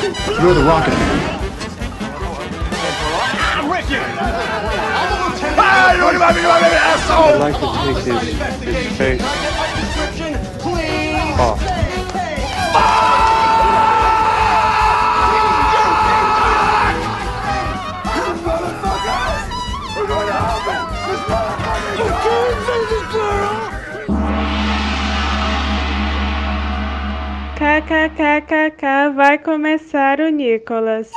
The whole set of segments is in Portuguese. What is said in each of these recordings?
You're the rocket. I'm with! I'd like to take this, this face off. KKKKK, vai começar o Nicolas.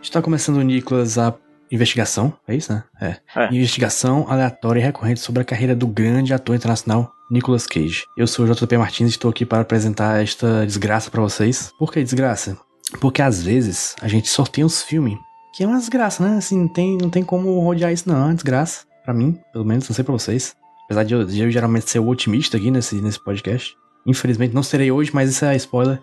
Está começando o Nicolas a investigação, é isso, né? É. É. Investigação aleatória e recorrente sobre a carreira do grande ator internacional Nicolas Cage. Eu sou o JP Martins e estou aqui para apresentar esta desgraça para vocês. Por que desgraça? Porque às vezes a gente sorteia uns filmes que é uma desgraça, né? Assim, não tem, não tem como rodear isso não, é uma desgraça. Pra mim, pelo menos, não sei pra vocês. Apesar de eu, de eu geralmente ser o otimista aqui nesse, nesse podcast. Infelizmente não serei hoje, mas isso é spoiler.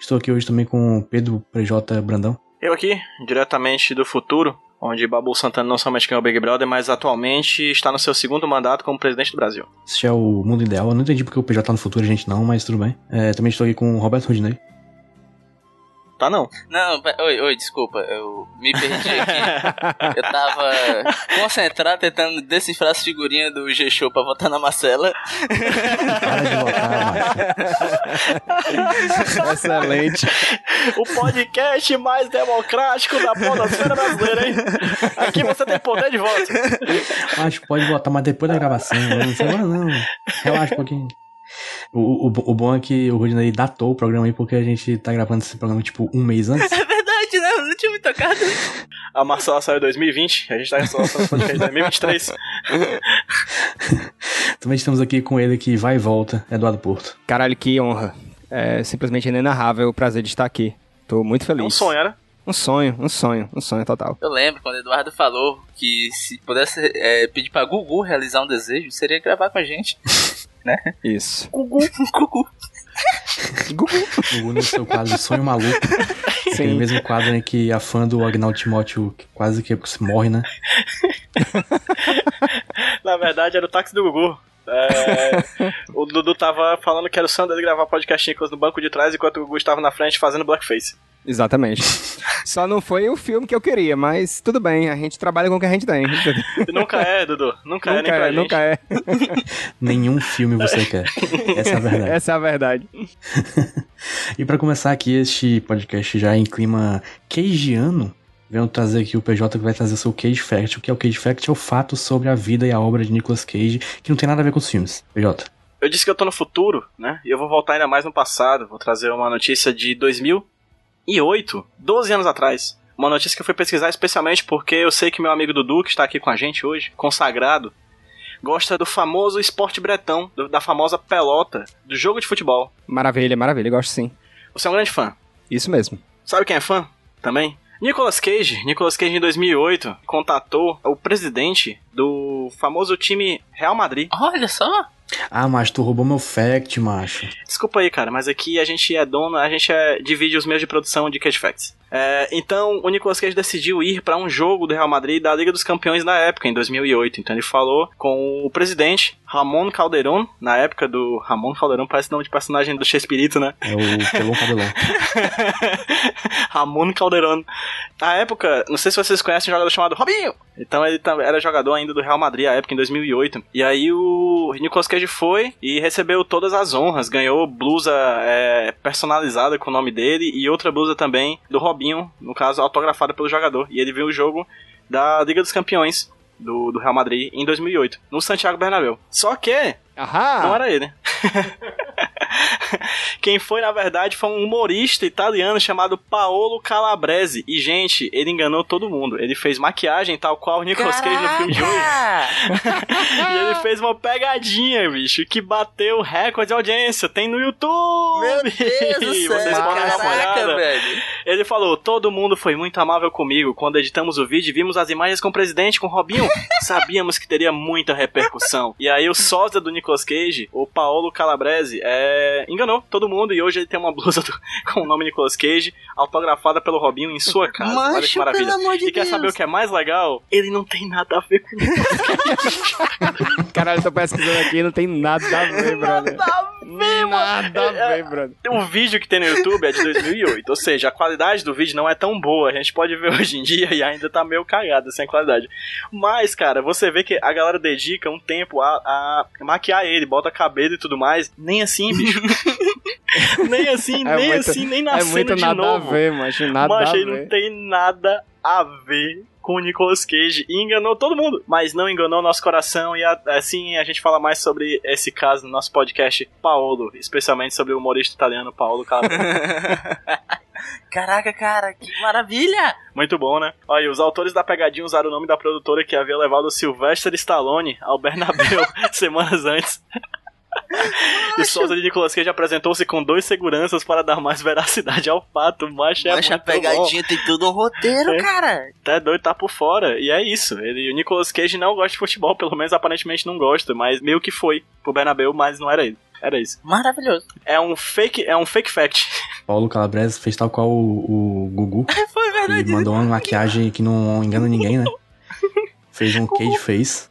Estou aqui hoje também com o Pedro PJ Brandão. Eu aqui, diretamente do futuro, onde Babu Santana não somente ganhou o Big Brother, mas atualmente está no seu segundo mandato como presidente do Brasil. Esse é o mundo ideal. Eu não entendi porque o PJ tá no futuro, a gente não, mas tudo bem. É, também estou aqui com o Roberto Rudinei. Tá não? Não, oi, oi, desculpa, eu me perdi aqui. eu tava concentrado tentando decifrar as figurinhas do G-Show pra votar na Marcela. Para de votar, macho. Excelente. O podcast mais democrático da podosfera brasileira, hein? Aqui você tem poder de voto. Macho, pode votar, mas depois da gravação. Não sei agora não. Relaxa um pouquinho. O, o, o bom é que o Rudinei datou o programa aí porque a gente tá gravando esse programa tipo um mês antes. É verdade, né? Eu não tinha me tocado. A Marcela saiu em 2020, a gente tá o podcast em 2023. Também estamos aqui com ele que vai e volta, Eduardo Porto. Caralho, que honra. É simplesmente inenarrável o prazer de estar aqui. Tô muito É feliz. um sonho, era? Um sonho, um sonho, um sonho total. Eu lembro quando o Eduardo falou que se pudesse é, pedir pra Gugu realizar um desejo, seria gravar com a gente. Isso. Gugu, Gugu. O no seu quadro Sonho Maluco. Aquele Sim. mesmo quadro em que a fã do Agnaldo Timóteo que quase que morre, né? Na verdade, era o táxi do Gugu. É, o Dudu tava falando que era o dele gravar podcast Nicolas no banco de trás enquanto o Gugu estava na frente fazendo blackface. Exatamente. Só não foi o filme que eu queria, mas tudo bem, a gente trabalha com o que a gente tem. Nunca é, Dudu. Nunca, é nem nunca pra é, gente. nunca é. Nenhum filme você quer. Essa é a verdade. Essa é a verdade. E pra começar aqui este podcast já em clima cageano, venho trazer aqui o PJ que vai trazer o seu Cage Fact. O que é o Cage Fact? É o fato sobre a vida e a obra de Nicolas Cage, que não tem nada a ver com os filmes. PJ. Eu disse que eu tô no futuro, né? E eu vou voltar ainda mais no passado. Vou trazer uma notícia de 2008, 12 anos atrás. Uma notícia que eu fui pesquisar especialmente porque eu sei que meu amigo Dudu, que está aqui com a gente hoje, consagrado, gosta do famoso esporte bretão, do- da famosa pelota, do jogo de futebol. Maravilha, maravilha, gosto sim. Você é um grande fã. Isso mesmo. Sabe quem é fã? Também? Nicolas Cage. Nicolas Cage em 2008 contatou o presidente do famoso time Real Madrid. Olha só. Ah, macho, tu roubou meu fact, macho. Desculpa aí, cara, mas aqui a gente é dono, a gente é- divide os meios de produção de Cage Facts. É, então, o Nicolas Cage decidiu ir para um jogo do Real Madrid da Liga dos Campeões na época, em 2008. Então, ele falou com o presidente, Ramon Calderón, na época do. Ramon Calderón parece nome de personagem do Chespirito, né? É o Pelão Cabelão. Ramon Calderón. Na época, não sei se vocês conhecem um jogador chamado Robinho. Então ele era jogador ainda do Real Madrid à época, em 2008. E aí o Nicolas Cage foi e recebeu todas as honras. Ganhou blusa é, personalizada com o nome dele e outra blusa também do Robinho, no caso autografada pelo jogador. E ele viu o jogo da Liga dos Campeões do, do Real Madrid em 2008, no Santiago Bernabéu. Só que Ahá! não era ele. Quem foi, na verdade, foi um humorista italiano chamado Paolo Calabrese. E, gente, ele enganou todo mundo. Ele fez maquiagem tal qual o Nicolas Cage no filme de hoje. e ele fez uma pegadinha, bicho, que bateu recorde de audiência. Tem no YouTube! Meu Deus do céu. Vocês podem dar uma Caraca, olhada. velho. Ele falou: todo mundo foi muito amável comigo. Quando editamos o vídeo vimos as imagens com o presidente, com o Robinho, sabíamos que teria muita repercussão. E aí o sósia do Nicolas Cage, o Paolo Calabrese, é, enganou todo mundo e hoje ele tem uma blusa do- com o nome Nicolas Cage, autografada pelo Robinho em sua casa. Olha que Macho, maravilha. pelo amor de E quer Deus. saber o que é mais legal? Ele não tem nada a ver com Caralho, eu tô pesquisando aqui e não tem nada a ver, brother. Nada a ver, brother. O vídeo que tem no YouTube é de 2008, ou seja, a qualidade do vídeo não é tão boa. A gente pode ver hoje em dia e ainda tá meio cagada sem qualidade. Mas, cara, você vê que a galera dedica um tempo a, a maquiar ele, bota cabelo e tudo mais. Nem assim, bicho. nem assim, É nem muito- assim, nem na É cena muito de nada novo. a ver, macho. Nada a ele não ver. tem nada a ver com o Nicolas Cage e enganou todo mundo, mas não enganou nosso coração e a- assim a gente fala mais sobre esse caso no nosso podcast Paolo, especialmente sobre o humorista italiano Paolo Calabrese. Caraca, cara, que maravilha! Muito bom, né? Olha, os autores da pegadinha usaram o nome da produtora que havia levado o Sylvester Stallone ao Bernabéu semanas antes. E Souza de Nicolas Cage apresentou-se com dois seguranças para dar mais veracidade ao fato, mas é a muito bom. pegadinha tem todo um roteiro, É. cara. Tá doido, tá por fora. E é isso. Ele, o Nicolas Cage não gosta de futebol, pelo menos aparentemente não gosta, mas meio que foi pro Bernabéu, mas não era ele. Era isso. Maravilhoso. É um fake, é um fake fact. Paulo Calabrese fez tal qual o, o Gugu. Foi E mandou uma maquiagem que não engana ninguém, né? Fez um cage face.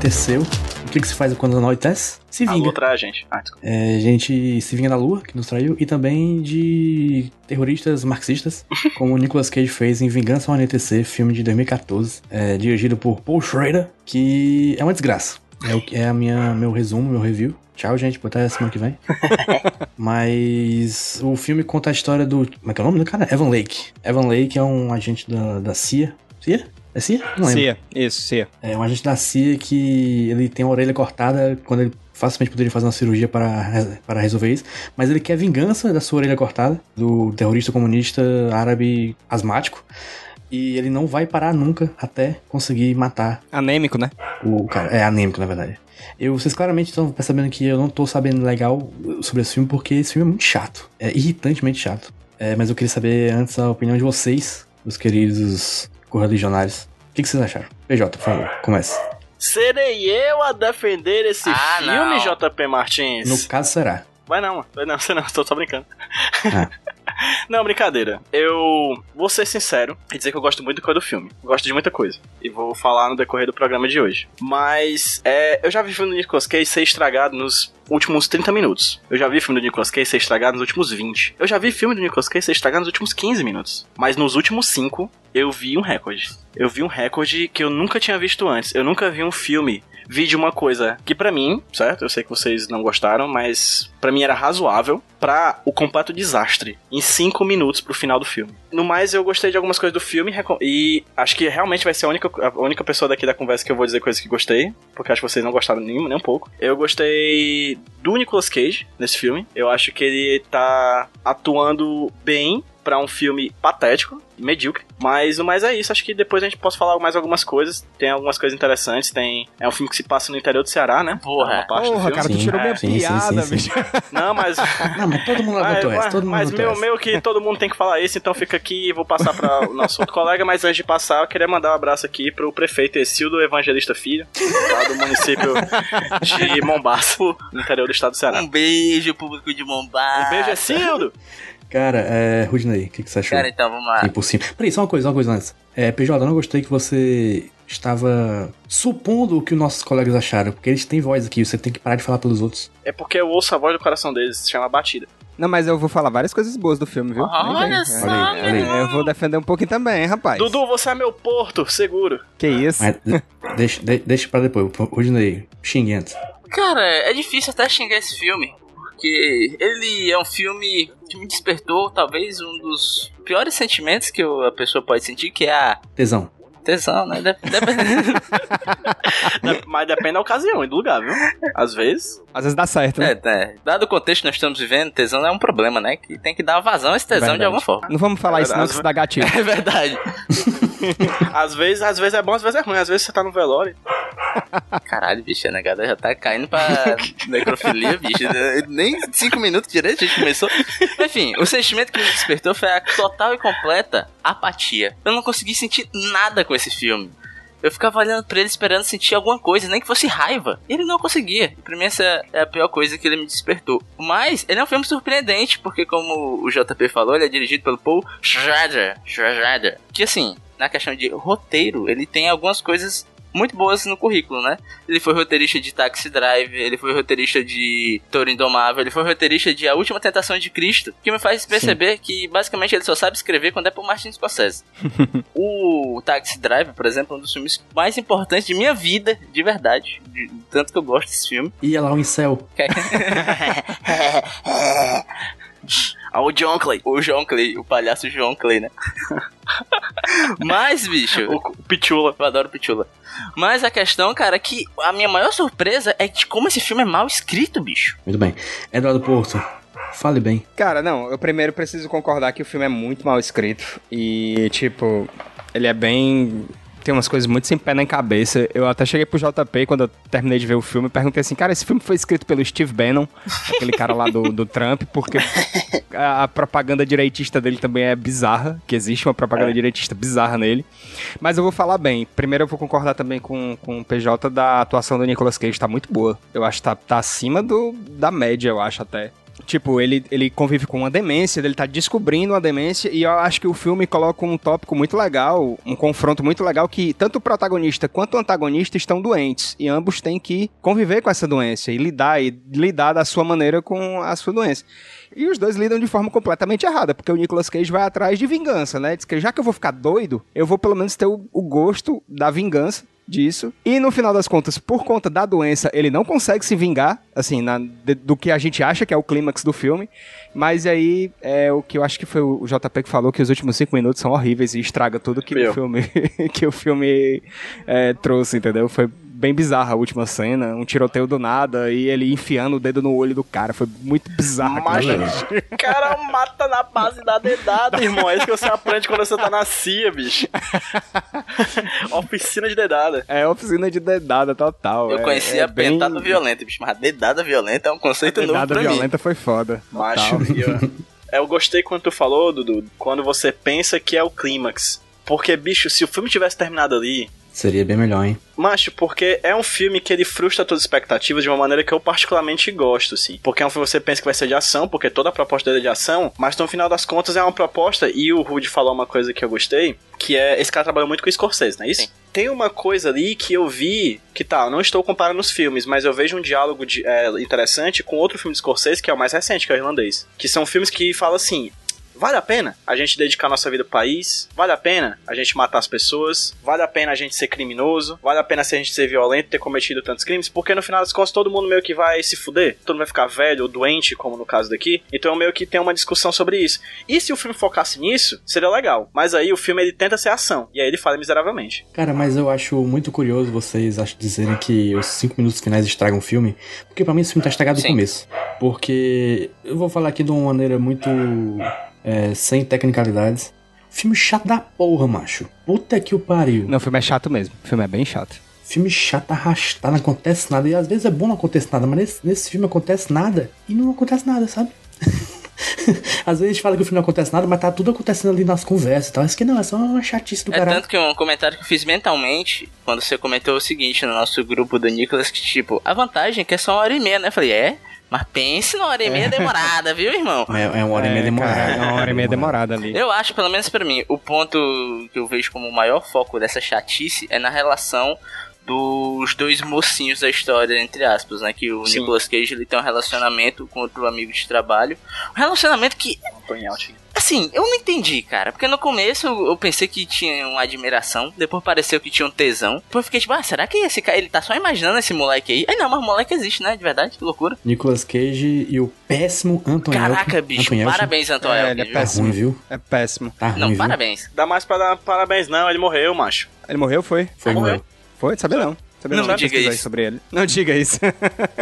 Anoiteceu. O que, que se faz quando anoitece? Se A vinga. lua trai a gente. Ah. É, a gente se vinga da lua, que nos traiu, e também de terroristas marxistas, como o Nicolas Cage fez em Vingança ao Anoitecer, filme de 2014, é, dirigido por Paul Schrader, que é uma desgraça. É, o é a minha, meu resumo, meu review. Tchau, gente, até semana que vem. Mas o filme conta a história do. Como é que é o nome do cara? Evan Lake. Evan Lake é um agente da, da CIA. CIA? É CIA? Não lembro. Cia, isso, Cia. É um agente da CIA que ele tem a orelha cortada quando ele facilmente poderia fazer uma cirurgia para, para resolver isso, mas ele quer vingança da sua orelha cortada, do terrorista comunista árabe asmático, e ele não vai parar nunca até conseguir matar Anêmico, né? o cara. É anêmico, na verdade. Eu, vocês claramente estão percebendo que eu não tô sabendo legal sobre esse filme, porque esse filme é muito chato. É irritantemente chato. É, mas eu queria saber antes a opinião de vocês, os queridos correligionários. O que, que vocês acharam? PJ, por favor, comece. Serei eu a defender esse Ah, filme, não. JP Martins? No caso, será. Vai não, mano. Vai não, você não, tô só brincando. Ah. não, brincadeira. Eu vou ser sincero e dizer que eu gosto muito do do filme. Gosto de muita coisa. E vou falar no decorrer do programa de hoje. Mas é, eu já vi filme do Nicolas Cage ser estragado nos últimos 30 minutos. Eu já vi filme do Nicolas Cage ser estragado nos últimos 20. Eu já vi filme do Nicolas Cage ser estragado nos últimos 15 minutos. Mas nos últimos 5, eu vi um recorde. Eu vi um recorde que eu nunca tinha visto antes. Eu nunca vi um filme vi de uma coisa que pra mim, certo? Eu sei que vocês não gostaram, mas pra mim era razoável pra o completo desastre em 5 minutos pro final do filme. No mais, eu gostei de algumas coisas do filme e acho que realmente vai ser a única, a única pessoa daqui da conversa que eu vou dizer coisas que gostei, porque acho que vocês não gostaram nem, nem um pouco. Eu gostei do Nicolas Cage nesse filme. Eu acho que ele tá atuando bem pra um filme patético, medíocre. Mas no mais é isso. Acho que depois a gente pode falar mais algumas coisas. Tem algumas coisas interessantes. Tem é um filme que se passa no interior do Ceará, né? Porra. É uma parte do Porra, filme. cara, tu tirou minha sim, piada, sim, sim. bicho. Não, mas Não, mas todo mundo mas, levantou essa, todo mundo mas meu, meu que todo mundo tem que falar isso, então fica aqui e vou passar para o nosso outro colega, mas antes de passar, eu queria mandar um abraço aqui pro prefeito Exildo Evangelista Filho, lá do município de Mombaço, no interior do estado do Ceará. Um beijo, público de Mombasa. Um beijo, Exildo! Cara, é. Rudney, o que, que você achou? Cara, então, vamos lá. E cima. Peraí, só uma coisa, uma coisa antes. É, PJ, eu não gostei que você estava supondo o que os nossos colegas acharam, porque eles têm voz aqui, você tem que parar de falar pelos outros. É porque eu ouço a voz do coração deles, se chama Batida. Não, mas eu vou falar várias coisas boas do filme, viu? Nem Olha vem. só, Olha aí, olha aí. É, Eu vou defender um pouquinho também, hein, rapaz. Dudu, você é meu porto, seguro. Que isso? Mas de- deixa, de- deixa pra depois. Rudney, xingue antes. Cara, é difícil até xingar esse filme. porque ele é um filme que me despertou talvez um dos piores sentimentos que a pessoa pode sentir, que é a Tesão. Tesão, né? Dep- dep- Dep- Mas depende da ocasião e do lugar, viu? Às vezes. Às vezes dá certo, né? é, né? Dado o contexto que nós estamos vivendo, tesão é um problema, né? Que tem que dar vazão a esse tesão de alguma forma. Não vamos falar É isso não, que isso dá gatilho. É verdade. Às vezes, às vezes é bom, às vezes é ruim. Às vezes você tá no velório. Caralho, bicho, a negada já tá caindo pra necrofilia, bicho. Nem cinco minutos direito a gente começou. Enfim, o sentimento que me despertou foi a total e completa apatia. Eu não consegui sentir nada com esse filme. Eu ficava olhando pra ele esperando sentir alguma coisa, nem que fosse raiva. Ele não conseguia. Pra mim essa é a pior coisa que ele me despertou. Mas ele é um filme surpreendente, porque como o JP falou, ele é dirigido pelo Paul Schrader. Schrader. Que assim, na questão de roteiro, ele tem algumas coisas muito boas no currículo, né? Ele foi roteirista de Taxi Drive, ele foi roteirista de Toro Indomável, ele foi roteirista de A Última Tentação de Cristo, que me faz perceber que basicamente ele só sabe escrever quando é por Martin Scorsese. o Taxi Drive, por exemplo, é um dos filmes mais importantes de minha vida, de verdade, de tanto que eu gosto desse filme. Ia lá o incel. Ah, o John Clay. o João Clay, o palhaço João Clay, né? Mas, bicho, O o Pichula. Eu adoro Pichula. Mas a questão, cara, é que a minha maior surpresa é de como esse filme é mal escrito, bicho. Muito bem. Eduardo Porto, fale bem. Cara, não, eu primeiro preciso concordar que o filme é muito mal escrito. E, tipo, ele é bem. Tem umas coisas muito sem pé nem cabeça. Eu até cheguei pro JP quando eu terminei de ver o filme e perguntei assim, cara, esse filme foi escrito pelo Steve Bannon, aquele cara lá do, do Trump, porque a, a propaganda direitista dele também é bizarra, que existe uma propaganda direitista bizarra nele. Mas eu vou falar bem. Primeiro eu vou concordar também com, com o PJ da atuação do Nicolas Cage, tá muito boa. Eu acho que tá, tá acima do, da média, eu acho até. Tipo, ele, ele convive com uma demência, ele tá descobrindo uma demência, e eu acho que o filme coloca um tópico muito legal, um confronto muito legal, que tanto o protagonista quanto o antagonista estão doentes, e ambos têm que conviver com essa doença, e lidar, e lidar da sua maneira com a sua doença. E os dois lidam de forma completamente errada, porque o Nicolas Cage vai atrás de vingança, né? Diz que já que eu vou ficar doido, eu vou pelo menos ter o, o gosto da vingança disso. E no final das contas, por conta da doença, ele não consegue se vingar, assim, na- de- do que a gente acha que é o clímax do filme. Mas aí é o que eu acho que foi o JP que falou que os últimos cinco minutos são horríveis e estraga tudo que Meu. o filme que o filme é, trouxe, entendeu? Foi bem bizarra a última cena, um tiroteio do nada e ele enfiando o dedo no olho do cara, foi muito bizarro. Mas o cara mata na base da dedada, irmão. É isso que você aprende quando você tá na CIA, bicho. Oficina de dedada. É oficina de dedada total. Eu é- conhecia é a pentada bem- violenta, bicho, mas dedada violenta é um conceito novo Dedada pra mim. violenta foi foda. Macho. Eu, eu gostei quando tu falou, Dudu, quando você pensa que é o clímax. Porque, bicho, se o filme tivesse terminado ali, Seria bem melhor, hein? Macho, porque é um filme que ele frustra todas as expectativas de uma maneira que eu particularmente gosto, assim. Porque é um filme que você pensa que vai ser de ação, porque toda a proposta dele é de ação, mas no final das contas é uma proposta, e o Rude falou uma coisa que eu gostei, que é, esse cara trabalhou muito com o Scorsese, não é isso? Sim. Tem uma coisa ali que eu vi, que tá, não estou comparando os filmes, mas eu vejo um diálogo de- é, interessante com outro filme de Scorsese, que é o mais recente, que é o Irlandês. Que são filmes que falam assim, Vale a pena a gente dedicar nossa vida ao país? Vale a pena a gente matar as pessoas? Vale a pena a gente ser criminoso? Vale a pena se a gente ser violento, ter cometido tantos crimes? Porque no final das contas todo mundo meio que vai se fuder, todo mundo vai ficar velho ou doente, como no caso daqui. Então meio que tem uma discussão sobre isso. E se o filme focasse nisso, seria legal. Mas aí o filme ele tenta ser ação, e aí ele falha miseravelmente. Cara, mas eu acho muito curioso vocês acho, dizerem que os cinco minutos finais estragam o filme, porque pra mim esse filme tá estragado no Sim. começo. Porque eu vou falar aqui de uma maneira muito é, sem tecnicalidades. Filme chato da porra, macho. Puta que o pariu. Não, o filme é chato mesmo. O filme é bem chato. Filme chato, arrastado, não acontece nada. E às vezes é bom não acontecer nada, mas nesse, nesse filme acontece nada e não acontece nada, sabe? às vezes a gente fala que o filme não acontece nada, mas tá tudo acontecendo ali nas conversas e tal. Isso que não, é só uma chatice do É caralho. tanto que um comentário que eu fiz mentalmente, quando você comentou o seguinte no nosso grupo do Nicolas, que tipo, a vantagem é que é só uma hora e meia, né? Eu falei, é? Mas pense numa hora e meia demorada, viu, irmão? É, é uma hora e meia demorada. cara, é uma hora e meia demorada ali. Eu acho, pelo menos pra mim, o ponto que eu vejo como o maior foco dessa chatice é na relação dos dois mocinhos da história, entre aspas, né? Que o Sim. Nicolas Cage ele tem um relacionamento com outro amigo de trabalho. Um relacionamento que é assim, eu não entendi, cara. Porque no começo eu eu pensei que tinha uma admiração, depois pareceu que tinha um tesão. Depois eu fiquei tipo, ah, será que esse cara, ele tá só imaginando esse moleque aí? Aí não, mas o moleque existe, né? De verdade, que loucura. Nicolas Cage e o péssimo Anthony Caraca, Elton- bicho, parabéns, Antônio. É, ele é viu? Tá péssimo. ruim, viu? É péssimo. Tá ruim, Não, viu? parabéns. Dá mais pra dar parabéns, não. Ele morreu, macho. Ele morreu, foi? Foi, Morreu. morreu. Foi? Sabia não. Sabia Não não. diga isso. sobre ele. Não diga isso.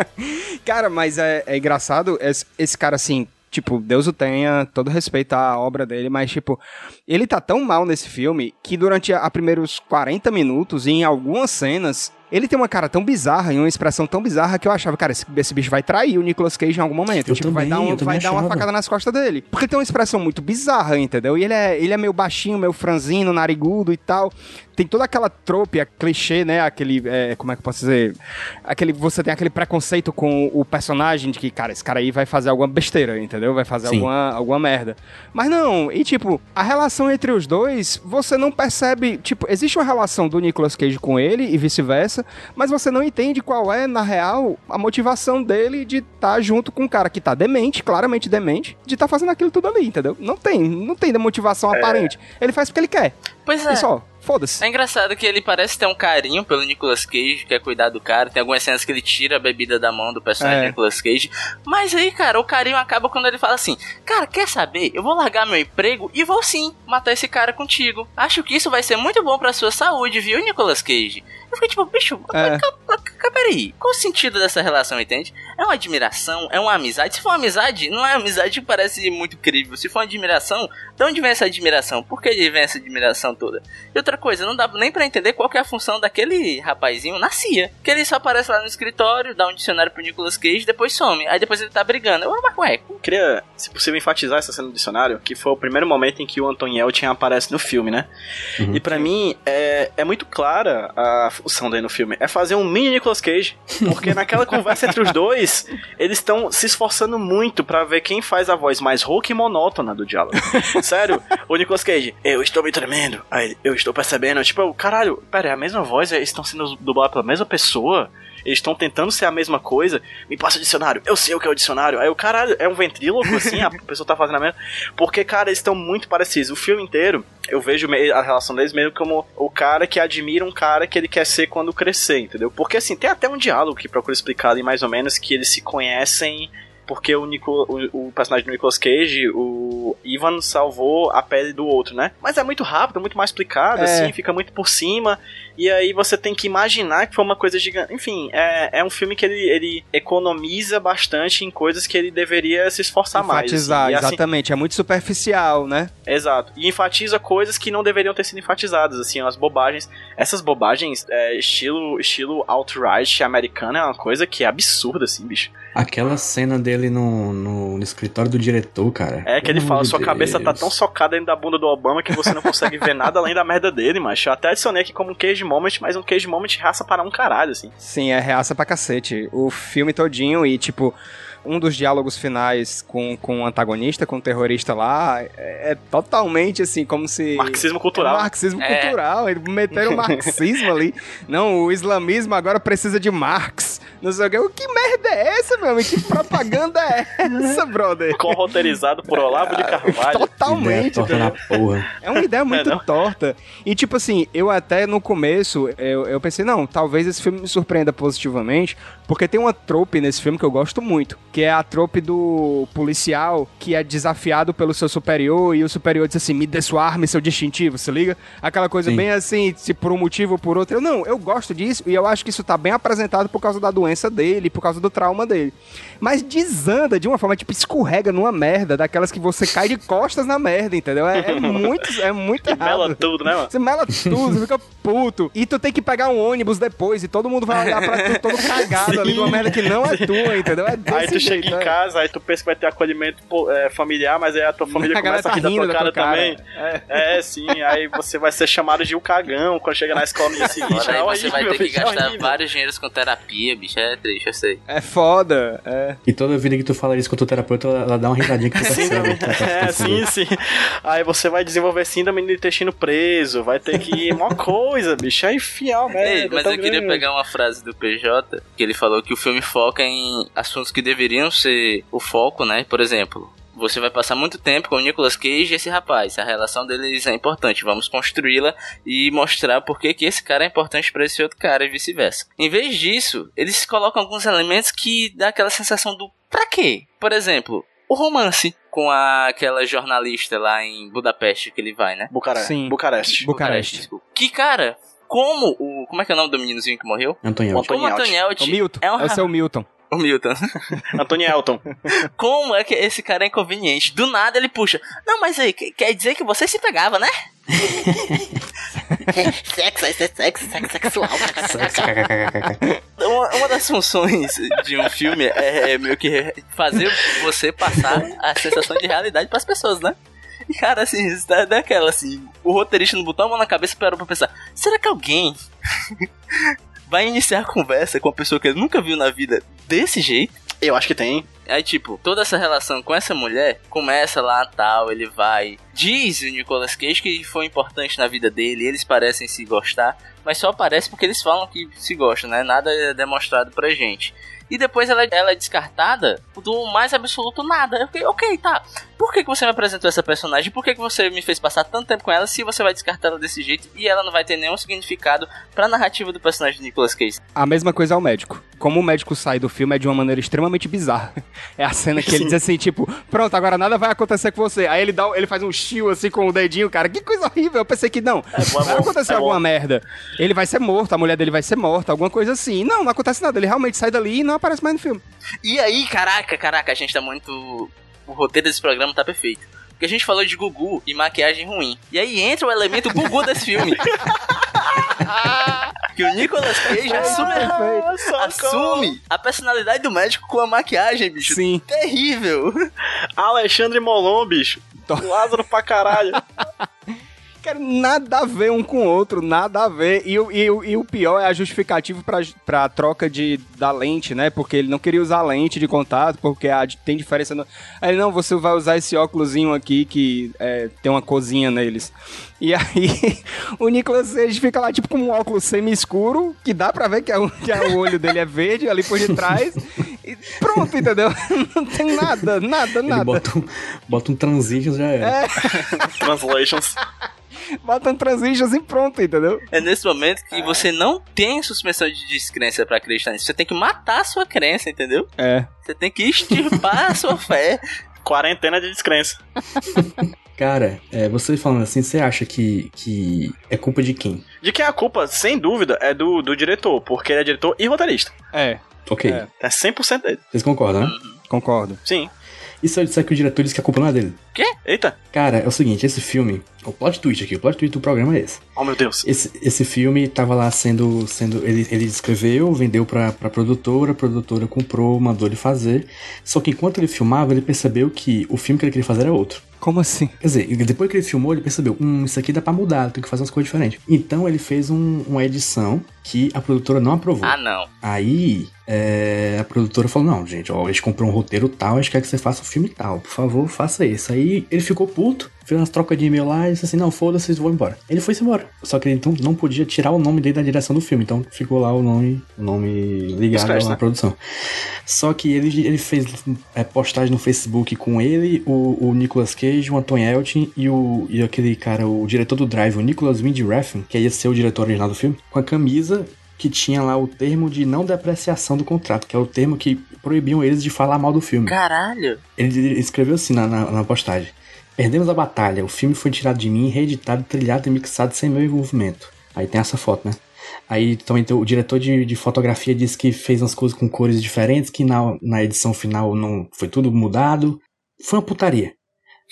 cara, mas é, é engraçado esse, esse cara assim. Tipo, Deus o tenha, todo respeito à obra dele, mas, tipo, ele tá tão mal nesse filme que durante a, a primeiros 40 minutos, e em algumas cenas, ele tem uma cara tão bizarra e uma expressão tão bizarra que eu achava, cara, esse, esse bicho vai trair o Nicolas Cage em algum momento. Eu tipo, vai também, dar, um- vai dar uma facada nas costas dele. Porque ele tem uma expressão muito bizarra, entendeu? E ele é, ele é meio baixinho, meio franzino, narigudo e tal. Tem toda aquela trope, a clichê, né? Aquele. é, como é que eu posso dizer? Aquele. Você tem aquele preconceito com o personagem de que, cara, esse cara aí vai fazer alguma besteira, entendeu? Vai fazer Sim. alguma, alguma merda. Mas não, e tipo, a relação entre os dois, você não percebe. Tipo, existe uma relação do Nicolas Cage com ele e vice-versa, mas você não entende qual é, na real, a motivação dele de estar junto com um cara que tá demente, claramente demente, de estar fazendo aquilo tudo ali, entendeu? Não tem, não tem motivação aparente. Ele faz porque ele quer. Pois é. E só, foda-se. É engraçado que ele parece ter um carinho pelo Nicolas Cage, quer cuidar do cara. Tem algumas cenas que ele tira a bebida da mão do personagem É. Nicolas Cage. Mas aí, cara, o carinho acaba quando ele fala assim: Cara, quer saber? Eu vou largar meu emprego e vou sim matar esse cara contigo. Acho que isso vai ser muito bom pra sua saúde, viu, Nicolas Cage? Eu fiquei tipo, bicho, É. peraí, qual o sentido dessa relação, entende? É uma admiração, é uma amizade. Se for uma amizade, não é uma amizade que parece muito crível. Se for uma admiração, de onde vem essa admiração? Por que vem essa admiração toda? E outra coisa, não dá nem pra entender qual que é a função daquele rapazinho na CIA. Que ele só aparece lá no escritório, dá um dicionário pro Nicolas Cage, depois some. Aí depois ele tá brigando. Eu, mas ué, Eu queria, se possível, enfatizar essa cena do dicionário, que foi o primeiro momento em que o Anton Yelchin aparece no filme, né? Uhum. E pra mim, é, é muito clara a função dele no filme. É fazer um mini Nicolas Cage. Porque naquela conversa entre os dois, eles estão se esforçando muito pra ver quem faz a voz mais rouca e monótona do diálogo. Sério, o Nicolas Cage, eu estou me tremendo. Aí, eu estou percebendo. Tipo, caralho, pera, é a mesma voz? Eles estão sendo dublados pela mesma pessoa? Eles estão tentando ser a mesma coisa. Me passa o dicionário. Eu sei o que é o dicionário. Aí o caralho, é um ventríloco assim, a pessoa tá fazendo a mesma. Porque, cara, eles estão muito parecidos. O filme inteiro, eu vejo a relação deles meio como o cara que admira um cara que ele quer ser quando crescer, entendeu? Porque assim, tem até um diálogo que procura explicar ali mais ou menos que eles se conhecem porque o, Nico, o, o personagem do Nicolas Cage, o Ivan, salvou a pele do outro, né? Mas é muito rápido, muito mais explicado, É. assim, fica muito por cima. E aí você tem que imaginar que foi uma coisa gigante. Enfim, é, é um filme que ele, ele economiza bastante em coisas que ele deveria se esforçar mais. Enfatizar, assim. E, assim, exatamente. É muito superficial, né? Exato. E enfatiza coisas que não deveriam ter sido enfatizadas, assim, as bobagens. Essas bobagens, é, estilo, estilo alt-right americano, é uma coisa que é absurda, assim, bicho. Aquela cena dele no, no, no escritório do diretor, cara. É que ele fala, sua cabeça tá Deus. tão socada dentro da bunda do Obama que você não consegue ver nada além da merda dele, mas eu até adicionei aqui como um cage moment, mas um cage moment raça para um caralho, assim. Sim, é reaça pra cacete. O filme todinho e, tipo, um dos diálogos finais com, com o antagonista, com o terrorista lá, é, é totalmente assim, como se. Marxismo cultural. É marxismo É. cultural. Eles meteram o marxismo ali. Não, o islamismo agora precisa de Marx. Não sei o que. Que merda é essa, meu amigo? Que propaganda é essa, brother? Co-roteirizado por Olavo de Carvalho. Ideia Totalmente, torta na porra. É uma ideia muito É, torta. E, tipo assim, eu até no começo, eu, eu pensei, não, talvez esse filme me surpreenda positivamente, porque tem uma trope nesse filme que eu gosto muito, que é a trope do policial que é desafiado pelo seu superior e o superior diz assim, me dê sua arma e seu distintivo, se liga? Aquela coisa Sim. bem assim, se por um motivo ou por outro. Eu, não, eu gosto disso e eu acho que isso tá bem apresentado por causa da doença dele, por causa do trauma dele. Mas desanda de uma forma, tipo, escorrega numa merda, daquelas que você cai de costas na merda, entendeu? É, é muito, é muito errado. Mela tudo, né, mano? Você mela tudo, você fica puto. E tu tem que pegar um ônibus depois e todo mundo vai olhar pra tu todo cagado ali de uma merda que não é tua, entendeu? É desse Aí tu jeito, chega em é. casa, aí tu pensa que vai ter acolhimento é, familiar, mas aí a tua família A começa a rir da rindo tua cara tua também. É. É, sim, aí você vai ser chamado de um cagão quando chega na escola no dia seguinte. Olha, aí É você vai ter que bicho, é gastar horrível. vários dinheiros com terapia, bicho. É triste, eu sei. É foda. É. E toda vida que tu fala isso com o teu terapeuta, ela, ela dá uma risadinha que tu percebe. que ela tá É, sim, sim. Aí você vai desenvolver síndrome do intestino preso, vai ter que ir uma coisa, bicho. É enfiar, velho. Ei, mas eu queria pegar uma frase do PJ, que ele falou que o filme foca em assuntos que deveriam ser o foco, né? Por exemplo, você vai passar muito tempo com o Nicolas Cage e esse rapaz. A relação deles é importante. Vamos construí-la e mostrar por que que esse cara é importante para esse outro cara e vice-versa. Em vez disso, eles colocam alguns elementos que dá aquela sensação do pra quê? Por exemplo, o romance com a, aquela jornalista lá em Budapeste que ele vai, né? Bucaré. Sim. Bucareste. Bucareste. desculpa. Que cara, como o. Como é que é o nome do meninozinho que morreu? Antônio. Bom, Como o Antonielti. Antonielti O Milton. é um Esse é o Milton. O Milton. Antônio Elton. Como é que esse cara é inconveniente? Do nada ele puxa. Não, mas aí, que- quer dizer que você se pegava, né? sexo, sexo, sexo sexual. Uma, uma das funções de um filme é, é meio que fazer você passar a sensação de realidade pras pessoas, né? E cara, assim, isso dá, dá aquela assim, o roteirista não botou a mão na cabeça e parou pra pensar, será que alguém vai iniciar a conversa com uma pessoa que ele nunca viu na vida desse jeito? Eu acho que tem. Aí, tipo, toda essa relação com essa mulher começa lá tal, ele vai. Diz o Nicolas Cage que foi importante na vida dele, eles parecem se gostar, mas só parece porque eles falam que se gostam, né? Nada é demonstrado pra gente. E depois ela, ela é descartada do mais absoluto nada. Eu fiquei, ok, tá. Por que, que você me apresentou essa personagem? Por que, que você me fez passar tanto tempo com ela se você vai descartar ela desse jeito e ela não vai ter nenhum significado pra narrativa do personagem de Nicolas Cage? A mesma coisa ao médico. Como o médico sai do filme é de uma maneira extremamente bizarra. É a cena que ele diz assim, tipo, pronto, agora nada vai acontecer com você. Aí ele dá, ele faz um chill assim com o dedinho, cara. Que coisa horrível. Eu pensei que não. bom, é vai acontecer é alguma merda. Ele vai ser morto, a mulher dele vai ser morta, alguma coisa assim. Não, não acontece nada. Ele realmente sai dali e não aparece mais no filme. E aí, caraca, caraca, a gente tá muito. O roteiro desse programa tá perfeito. Porque a gente falou de Gugu e maquiagem ruim. E aí entra o elemento Gugu desse filme. que o Nicolas Cage assume, assume a personalidade do médico com a maquiagem, bicho. Sim. Terrível. Alexandre Molon, bicho. Lázaro pra caralho. Nada a ver um com o outro, nada a ver. E, o- e, o- e o pior é a justificativa pra, pra troca de, da lente, né? Porque ele não queria usar lente de contato, porque a- tem diferença no. Aí, ele, não, você vai usar esse óculosinho aqui que é, tem uma cozinha neles. E aí, o Nicolas Cage fica lá, tipo, com um óculos semi-escuro, que dá pra ver que, é o, que é o olho dele é verde ali por detrás. E pronto, entendeu? Não tem nada, nada, Ele nada. bota um, bota um transition já era. Translations. Um transitions e pronto, entendeu? É nesse momento que você não tem suspensão de descrença pra acreditar nisso. Você tem que matar a sua crença, entendeu? É. Você tem que extirpar a sua fé. Quarentena de descrença. Cara, é, você falando assim, você acha que, que é culpa de quem? De quem a culpa, sem dúvida, é do, do diretor, porque ele é diretor e roteirista. É, Ok, É. É 100% dele. vocês concordam, né? concordo. Sim. E se eu disser que o diretor disse que a culpa não é dele? Eita. Cara, é o seguinte, esse filme, o plot twist aqui, o plot twist do programa é esse. Oh, meu Deus. Esse, esse filme tava lá sendo. sendo ele, ele escreveu, vendeu pra, pra produtora, a produtora comprou, mandou ele fazer. Só que enquanto ele filmava, ele percebeu que o filme que ele queria fazer era outro. Como assim? Quer dizer, depois que ele filmou, ele percebeu, hum, isso aqui dá pra mudar, tem que fazer umas coisas diferentes. Então ele fez um- uma edição que a produtora não aprovou. Ah, não. Aí é, a produtora falou: Não, gente, ó, a gente comprou um roteiro tal, a gente quer que você faça o filme tal, por favor, faça isso. Aí ele ficou puto, fez umas trocas de e-mail lá e disse assim: Não, foda-se, vocês vão embora. Ele foi embora. Só que ele então, não podia tirar o nome dele da direção do filme, então ficou lá o nome, o nome ligado à né? produção. Só que ele, ele fez é, postagem no Facebook com ele, o, o Nicolas Cage, o Anton Elton e, o, e aquele cara, o diretor do Drive, o Nicholas Winding que ia ser o diretor original do filme, com a camisa que tinha lá o termo de não depreciação do contrato, que é o termo que proibiam eles de falar mal do filme. Caralho. Ele, ele escreveu assim na, na, na postagem: Perdemos a batalha, o filme foi tirado de mim, reeditado, trilhado e mixado sem meu envolvimento. Aí tem essa foto, né? Aí também o diretor de, de fotografia disse que fez umas coisas com cores diferentes, que na, na edição final não foi tudo mudado. Foi uma putaria.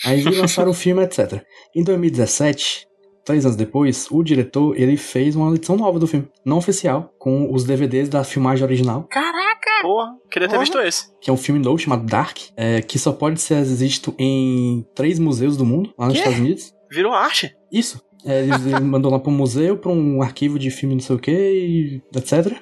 Aí lançaram o filme, etc. Em 2017, três anos depois, o diretor ele fez uma edição nova do filme, não oficial, com os DVDs da filmagem original, Caraca. Porra, queria ter Porra. visto esse. que é um filme novo chamado Dark, é, que só pode ser visto em três museus do mundo, lá nos Quê? Estados Unidos. Virou arte. Isso. É, ele, mandou lá para um museu, para um arquivo de filme não sei o que, e etc.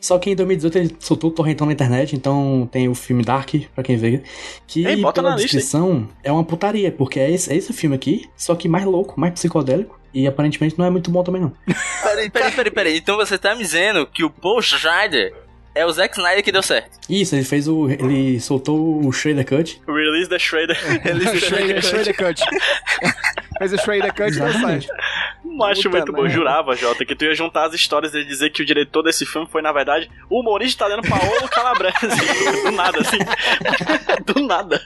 Só que em 2018 ele soltou o torrentão na internet, então tem o filme Dark, pra quem vê, que Ei, bota pela na lista descrição é uma putaria, porque é esse, é esse filme aqui, só que mais louco, mais psicodélico, e aparentemente não é muito bom também não. Peraí, peraí, peraí, peraí. Então você tá me dizendo que o Paul Schrader é o Zack Snyder que deu certo. Isso, ele fez o. Ele soltou o Shredder Cut. Release the Shredder. Release the Shredder, Shredder Cut. Fez o Shredder Cut e deu certo. Um acho Puta muito bom. Eu jurava, Jota, que tu ia juntar as histórias e dizer que o diretor desse filme foi, na verdade, o humorista italiano Paolo Calabrese. Do nada, assim. Do nada.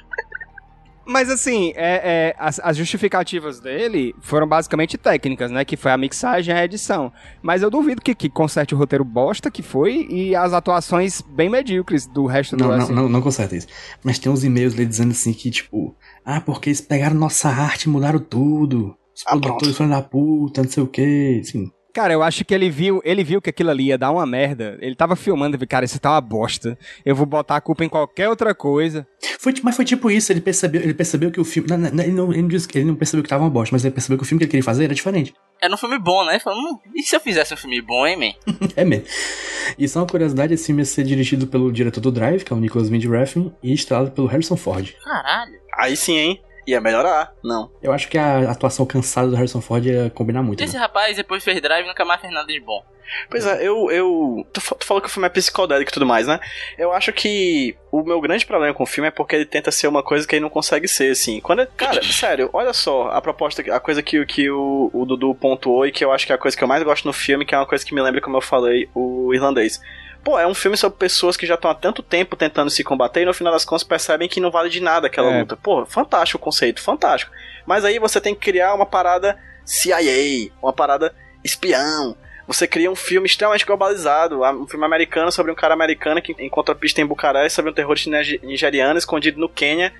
Mas assim, é, é, as, as justificativas dele foram basicamente técnicas, né? Que foi a mixagem e a edição. Mas eu duvido que, que conserte o roteiro bosta que foi e as atuações bem medíocres do resto do Não, não, assim. não, não conserta isso. Mas tem uns e-mails ali dizendo assim que, tipo, ah, porque eles pegaram nossa arte e mudaram tudo. Os Ah, produtores foram da puta, não sei o que, assim. Cara, eu acho que ele viu, ele viu que aquilo ali ia dar uma merda. Ele tava filmando e viu, cara, isso tá uma bosta. Eu vou botar a culpa em qualquer outra coisa. Foi, mas foi tipo isso, ele percebeu, ele percebeu que o filme. Não, não, ele, não, ele, não disse que- ele não percebeu que tava uma bosta, mas ele percebeu que o filme que ele queria fazer era diferente. Era um filme bom, né? Falando, hum, e se eu fizesse um filme bom, hein, man? É mesmo. E só uma curiosidade, esse filme ia ser dirigido pelo diretor do Drive, que é o Nicholas Winding Refn, e estrelado pelo Harrison Ford. Caralho. Aí sim, hein? Ia melhorar. Não. Eu acho que a atuação cansada do Harrison Ford ia combinar muito. Esse né? rapaz depois fez Drive e nunca mais fez nada de bom. Pois é, eu. eu tu, tu falou que o filme é psicodélico e tudo mais, né? Eu acho que o meu grande problema com o filme é porque ele tenta ser uma coisa que ele não consegue ser, assim. Quando é- cara, sério, olha só a proposta, a coisa que, que o, o Dudu pontuou e que eu acho que é a coisa que eu mais gosto no filme, que é uma coisa que me lembra, como eu falei, o irlandês. Pô, é um filme sobre pessoas que já estão há tanto tempo tentando se combater e no final das contas percebem que não vale de nada aquela É. luta. Pô, fantástico o conceito, fantástico. Mas aí você tem que criar uma parada CIA, uma parada espião. Você cria um filme extremamente globalizado, um filme americano sobre um cara americano que encontra pista em Bucareste sobre um terrorista nige- nigeriano escondido no Quênia.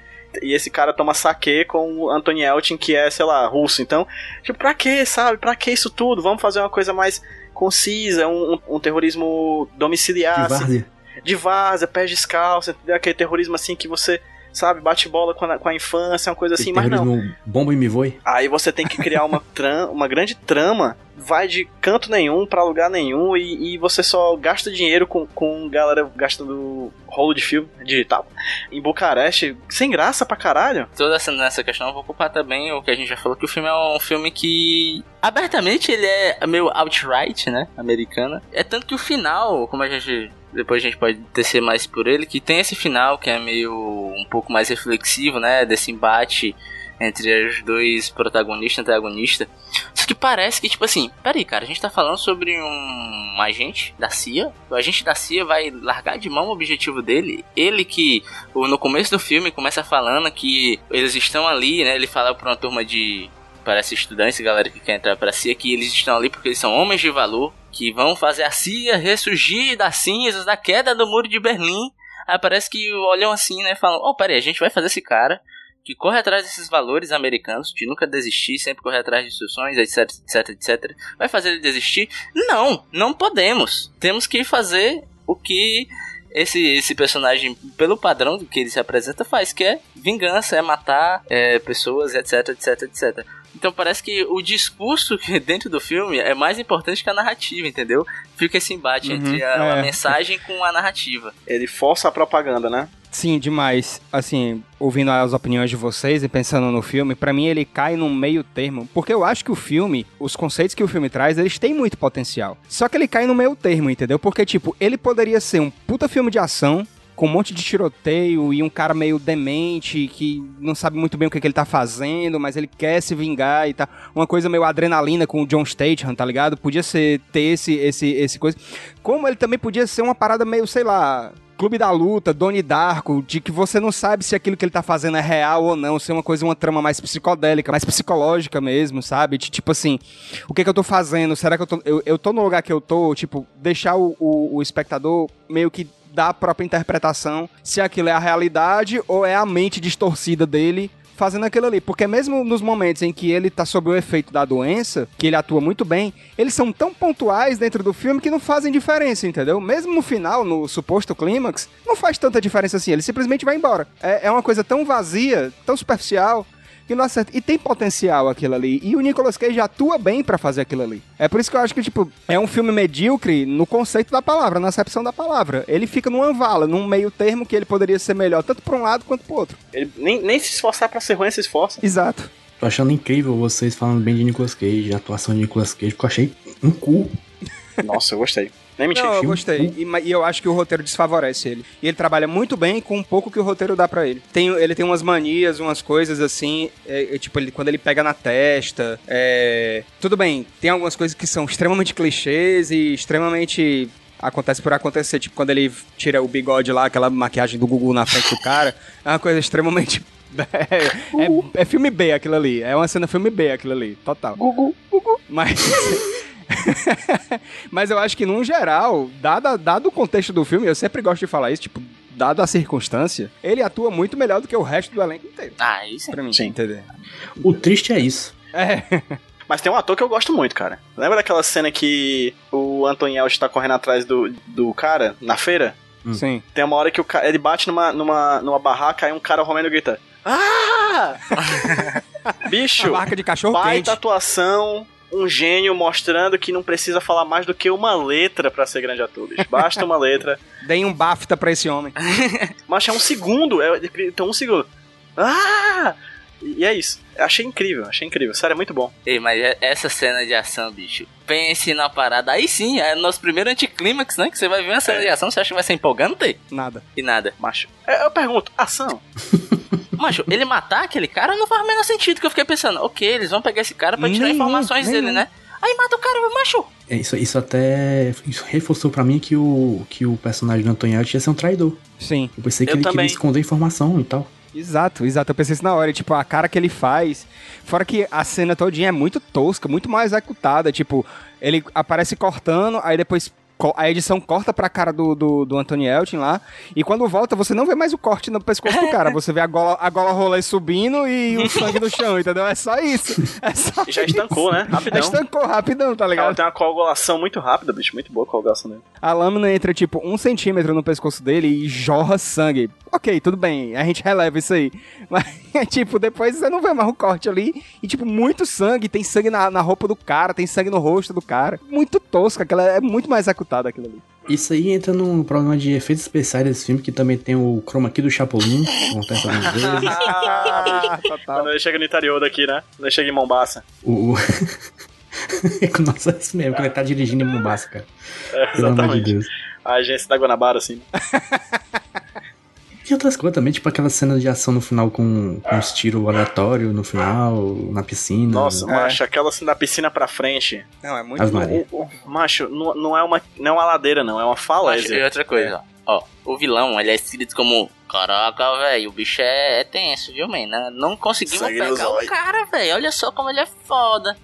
E esse cara toma saque com o Anthony Elchin, que é, sei lá, russo. Então, tipo, pra que, sabe? Pra que isso tudo? Vamos fazer uma coisa mais concisa, um, um- um terrorismo domiciliar, De assim, várzea. de vaza, pés descalços, entendeu? aquele terrorismo assim que você, sabe, bate bola com a, com a infância, uma coisa assim, mas não. bomba e me voe. Aí você tem que criar uma, tram, uma grande trama, vai de canto nenhum pra lugar nenhum e, e você só gasta dinheiro com, com galera gastando rolo de filme digital em Bucareste, sem graça pra caralho. Toda essa nessa questão eu vou culpar também o que a gente já falou, que o filme é um filme que abertamente ele é meio outright, né? Americana. É tanto que o final, como a gente. Depois a gente pode tecer mais por ele, que tem esse final que é meio um pouco mais reflexivo, né? Desse embate entre os dois protagonistas e antagonistas. Só que parece que, tipo assim, peraí, cara, a gente tá falando sobre um agente da CIA. O agente da CIA vai largar de mão o objetivo dele. Ele que, no começo do filme, começa falando que eles estão ali, né? Ele fala pra uma turma de. Parece estudantes, galera que quer entrar pra CIA, que eles estão ali porque eles são homens de valor, que vão fazer a CIA ressurgir das cinzas da queda do muro de Berlim. Aí parece que olham assim, né? Falam: Oh, peraí, a gente vai fazer esse cara que corre atrás desses valores americanos, de nunca desistir, sempre correr atrás de instruções, etc, etc, etc. Vai fazer ele desistir? Não, não podemos. Temos que fazer o que esse, esse personagem, pelo padrão do que ele se apresenta, faz, que é vingança, é matar é, pessoas, etc, etc, etc. Então parece que o discurso que dentro do filme é mais importante que a narrativa, entendeu? Fica esse embate Uhum, entre a, a é. mensagem com a narrativa. Ele força a propaganda, né? Sim, demais. Assim, ouvindo as opiniões de vocês e pensando no filme, pra mim ele cai num meio termo, porque eu acho que o filme, os conceitos que o filme traz, eles têm muito potencial. Só que ele cai no meio termo, entendeu? Porque tipo, ele poderia ser um puta filme de ação com um monte de tiroteio e um cara meio demente que não sabe muito bem o que, que ele tá fazendo, mas ele quer se vingar e tá uma coisa meio adrenalina com o John Statham, tá ligado? Podia ser ter esse esse esse coisa. Como ele também podia ser uma parada meio, sei lá, Clube da Luta, Donnie Darko, de que você não sabe se aquilo que ele tá fazendo é real ou não, se é uma coisa, uma trama mais psicodélica, mais psicológica mesmo, sabe? De, tipo assim, o que que eu tô fazendo? Será que eu tô, eu, eu tô no lugar que eu tô? Tipo, deixar o, o, o espectador meio que dar a própria interpretação se aquilo é a realidade ou é a mente distorcida dele fazendo aquilo ali. Porque mesmo nos momentos em que ele tá sob o efeito da doença, que ele atua muito bem, eles são tão pontuais dentro do filme que não fazem diferença, entendeu? Mesmo no final, no suposto clímax, não faz tanta diferença assim. Ele simplesmente vai embora. É, é uma coisa tão vazia, tão superficial, que não acerta. E tem potencial aquilo ali. E o Nicolas Cage atua bem pra fazer aquilo ali. É por isso que eu acho que, tipo, é um filme medíocre no conceito da palavra, na acepção da palavra. Ele fica numa vala, num meio termo que ele poderia ser melhor, tanto pra um lado quanto pro outro. Ele nem, nem se esforçar pra ser ruim, se esforça. Exato. Tô achando incrível vocês falando bem de Nicolas Cage, a atuação de Nicolas Cage, porque eu achei um cu. Nossa, eu gostei. Nem mentira. Não, eu gostei. E, e eu acho que o roteiro desfavorece ele. E ele trabalha muito bem com o pouco que o roteiro dá pra ele. Tem, ele tem umas manias, umas coisas assim, é, é, tipo, ele, quando ele pega na testa. é, Tudo bem, tem algumas coisas que são extremamente clichês e extremamente. Acontece por acontecer, tipo, quando ele tira o bigode lá, aquela maquiagem do Gugu na frente do cara, é uma coisa extremamente. É, é- é filme B aquilo ali. É uma cena filme B aquilo ali, total. Gugu, Gugu. Mas. Mas eu acho que, num geral, dado, dado o contexto do filme, eu sempre gosto de falar isso, tipo, dada a circunstância, ele atua muito melhor do que o resto do elenco inteiro. Ah, isso Pra mim, Sim. entender? O triste é isso. É, Mas tem um ator que eu gosto muito, cara. Lembra daquela cena que o Anthony Elch tá correndo atrás do, do cara na feira? sim. Tem uma hora que o cara, ele bate numa, numa, numa barraca e um cara romeno grita: Ah! A Bicho, marca de cachorro quente. baita atuação, um gênio mostrando que não precisa falar mais do que uma letra pra ser grande ator, bicho. Basta uma letra. Deem um BAFTA pra esse homem. Mas é um segundo, é, então um segundo. Ah! E é isso. Achei incrível, achei incrível. Sério, é muito bom. Ei, mas é- essa cena de ação, bicho. Pense na parada. Aí sim, é o nosso primeiro anticlímax, né? Que você vai ver uma cena de ação, você acha que vai ser empolgante? Nada. E nada. Macho. É, Eu pergunto, ação? Macho, ele matar aquele cara não faz o menor sentido. Que eu fiquei pensando, ok, eles vão pegar esse cara pra tirar Nenhum, informações dele, né? Aí mata o cara, macho. É, Isso, isso até isso reforçou pra mim que o, que o personagem do Antônio ia ser um traidor. Sim. Eu pensei que Eu ele também. queria esconder informação e tal. Exato, exato. Eu pensei isso na hora. Tipo, a cara que ele faz. Fora que a cena todinha é muito tosca, muito mal executada. Tipo, ele aparece cortando, aí depois a edição corta pra cara do, do, do Anthony Elton lá. E quando volta, você não vê mais o corte no pescoço do cara. Você vê a gola, a gola rolê subindo e o sangue no chão, entendeu? É só isso. É só E já isso. estancou, né? Já Rapidão. estancou rapidão, tá Ela ligado? tem uma coagulação muito rápida, bicho. Muito boa a coagulação dele. A lâmina entra, tipo, um centímetro no pescoço dele e jorra sangue. Ok, tudo bem, a gente releva isso aí. Mas, tipo, depois você não vê mais o corte ali. E, tipo, muito sangue. Tem sangue na, na roupa do cara, tem sangue no rosto do cara. Muito tosca, aquela é muito mais aquilo ali. Isso aí entra no problema de efeitos especiais desse filme, que também tem o chroma key do Chapolin, que acontece algumas vezes. Ah. Quando ele chega no interior daqui, né? Quando ele chega em Mombasa. O... o- Nossa, é isso mesmo, quando ele tá dirigindo em Mombasa, cara. É, Pelo amor de exatamente. Deus. A agência da Guanabara, assim. E outras coisas também, tipo aquela cena de ação no final com, com uns tiros aleatórios no final, na piscina. Nossa, É. macho, aquela assim da piscina pra frente. Não, é muito. O- o- macho, não, não, é uma, não é uma ladeira, não. É uma Macho, e falésia. outra coisa, ó. Ó, o vilão, ele é escrito como... Caraca, velho, o bicho é, é tenso, viu, man? Não- conseguimos pegar o cara, velho. Olha só como ele é foda.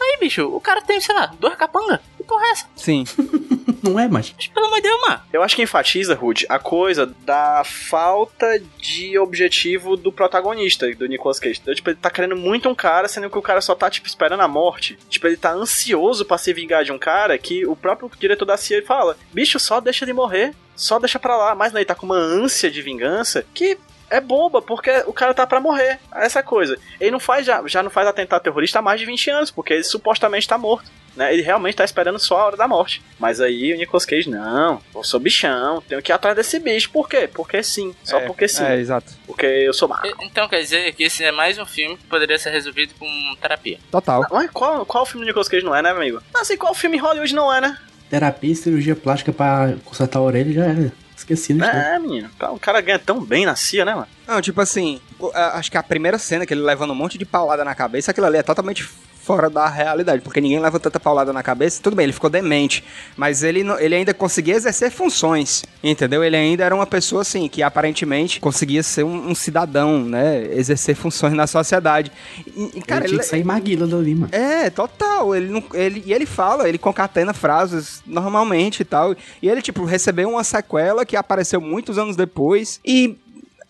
Aí, bicho, o cara tem, sei lá, duas capangas. Que porra é essa? Sim. Não é, mas. Mas, Pelo amor de Deus, mano. Eu acho que enfatiza, Rude, a coisa da falta de objetivo do protagonista, do Nicolas Cage. Então, tipo, ele tá querendo muito um cara, sendo que o cara só tá, tipo, esperando a morte. Tipo, ele tá ansioso pra se vingar de um cara que o próprio diretor da CIA fala: bicho, só deixa ele morrer, só deixa pra lá. Mas não, ele tá com uma ânsia de vingança que. É boba, porque o cara tá pra morrer. Essa é coisa. Ele não faz já, já não faz atentado terrorista há mais de 20 anos, porque ele supostamente tá morto. Né? Ele realmente tá esperando só a hora da morte. Mas aí o Nicolas Cage, não, eu sou bichão, tenho que ir atrás desse bicho. Por quê? Porque sim. Só É, porque sim. É, exato. Porque eu sou má. E- Então quer dizer que esse é mais um filme que poderia ser resolvido com terapia. Total. Mas qual, qual filme do Nicolas Cage não é, né, amigo? Não sei qual filme em Hollywood não é, né? Terapia e cirurgia plástica pra consertar a orelha já era. Esqueci, né? É, menino. O cara ganha tão bem na CIA, né, mano? Não, tipo assim, acho que a primeira cena que ele levando um monte de paulada na cabeça, aquilo ali é totalmente fora da realidade, porque ninguém leva tanta paulada na cabeça. Tudo bem, ele ficou demente, mas ele, ele ainda conseguia exercer funções, entendeu? Ele ainda era uma pessoa, assim, que aparentemente conseguia ser um, um cidadão, né? Exercer funções na sociedade. E, e, cara, ele tinha ele, que sair maguila dali, mano. é, total. Ele, não, ele, e ele fala, ele concatena frases normalmente e tal. E ele, tipo, recebeu uma sequela que apareceu muitos anos depois. E.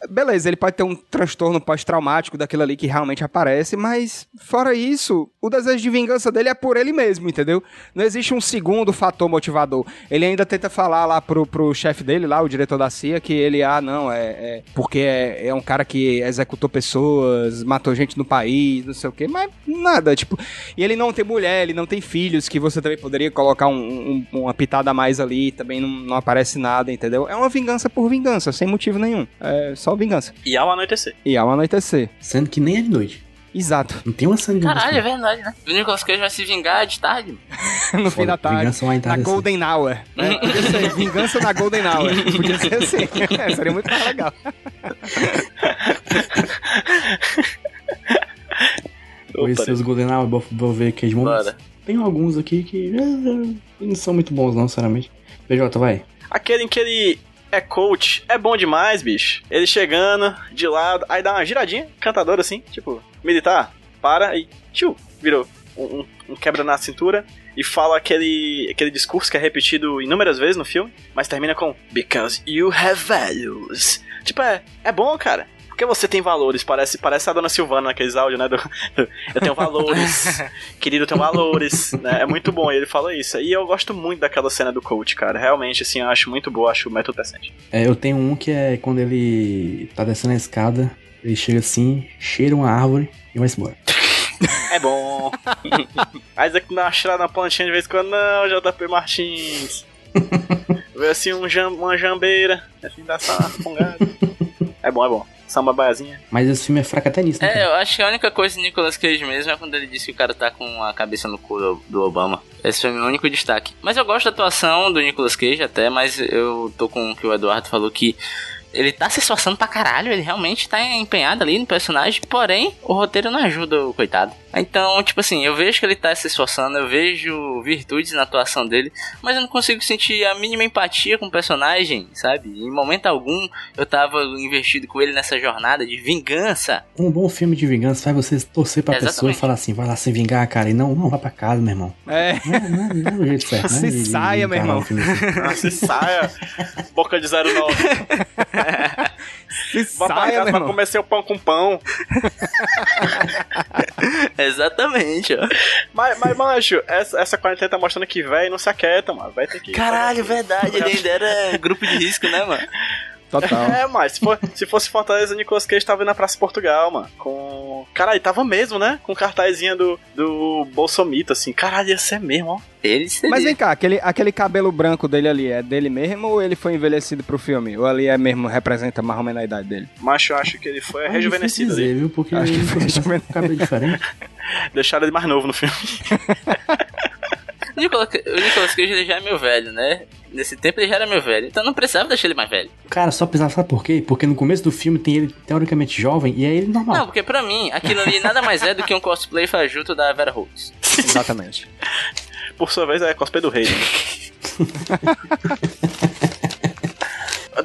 Beleza, ele pode ter um transtorno pós-traumático daquilo ali que realmente aparece, mas fora isso, o desejo de vingança dele é por ele mesmo, entendeu? Não existe um segundo fator motivador. Ele ainda tenta falar lá pro, pro chefe dele, lá, o diretor da CIA, que ele, ah, não, é, é porque é, é um cara que executou pessoas, matou gente no país, não sei o quê, mas nada, tipo, e ele não tem mulher, ele não tem filhos, que você também poderia colocar um- um- uma pitada a mais ali, também não, não aparece nada, entendeu? É uma vingança por vingança, sem motivo nenhum. É só vingança. E ao anoitecer. E ao anoitecer. Sendo que nem é de noite. Exato. Não tem uma de Caralho, é verdade, né? O Nicolas Cage vai se vingar de tarde. no fim da tarde. Na tarde, assim. Golden Hour. né? Podia ser vingança na Golden Hour. Podia ser assim. Seria muito mais legal. Conhecer os Golden Hour, vou, vou ver Cage Moments. Bora. Tem alguns aqui que eh, não são muito bons não, sinceramente. PJ, vai. Aquele em que ele é coach é bom demais, bicho. Ele chegando de lado, aí dá uma giradinha, cantador assim, tipo, militar, para e tchu, virou um, um- um quebra na cintura e fala aquele, aquele discurso que é repetido inúmeras vezes no filme, mas termina com Because you have values. Tipo, é, é bom, cara. Porque você tem valores, parece, parece a dona Silvana naqueles áudios, né? do- do, eu tenho valores, querido, eu tenho valores, né? É muito bom, e ele fala isso. E eu gosto muito daquela cena do coach, cara. Realmente, assim, eu acho muito boa, acho o método decente. É, eu tenho um que é quando ele tá descendo a escada, ele chega assim, cheira uma árvore e vai-se embora. É bom. Mas é que dá uma cheirada na plantinha de vez em quando, não, JP Martins. Vê assim um jam, uma jambeira, assim, dá essa fungada. É bom, é bom. Samba baiazinha. Mas esse filme é fraco até nisso, né? É, eu acho que a única coisa do Nicolas Cage mesmo é quando ele diz que o cara tá com a cabeça no cu do, do Obama. Esse foi o meu único destaque. Mas eu gosto da atuação do Nicolas Cage até, mas eu tô com o que o Eduardo falou que ele tá se esforçando pra caralho, ele realmente tá empenhado ali no personagem, porém o roteiro não ajuda o coitado. Então, tipo assim, eu vejo que ele tá se esforçando, eu vejo virtudes na atuação dele, mas eu não consigo sentir a mínima empatia com o personagem, sabe? Em momento algum eu tava investido com ele nessa jornada de vingança. Um bom filme de vingança faz você torcer pra pessoa e Exatamente. falar assim, vai lá se vingar, cara. E não, não, vai pra casa, meu irmão. É. Não, não, não é o jeito certo, né? Se saia, meu irmão. filme assim. Ah, se saia, boca de 09. Se meu pra irmão. comer seu pão com pão. Exatamente, ó. Mas, mas mancho, essa, essa quarentena tá mostrando que velho não se aquieta, mano. Vai ter que. Caralho, verdade, ele ainda era grupo de risco, né, mano? Total. É, mas se, for- se fosse Fortaleza, o Nicolas Cage tava indo na Praça Portugal, mano. Com. Caralho, tava mesmo, né? Com cartazinha do, do Bolsomito, assim. Caralho, ia ser mesmo, ó. Ele seria. Mas vem cá, aquele, aquele cabelo branco dele ali é dele mesmo ou ele foi envelhecido pro filme? Ou ali é mesmo, representa mais ou menos a idade dele? Mas eu acho que ele foi É rejuvenescido difícil ali. dizer, viu? Porque Acho que ele foi rejuvenescido. com cabelo diferente. Deixaram ele mais novo no filme. O Nicolas, o Nicolas Cage ele já é meu velho, né? Nesse tempo ele já era meu velho, então não precisava deixar ele mais velho. Cara, só precisava, sabe por quê? Porque no começo do filme tem ele teoricamente jovem e é ele normal. Não, porque pra mim, aquilo ali nada mais é do que um cosplay fajuto da Vera Holtz. Exatamente. Por sua vez, é cosplay do rei. né?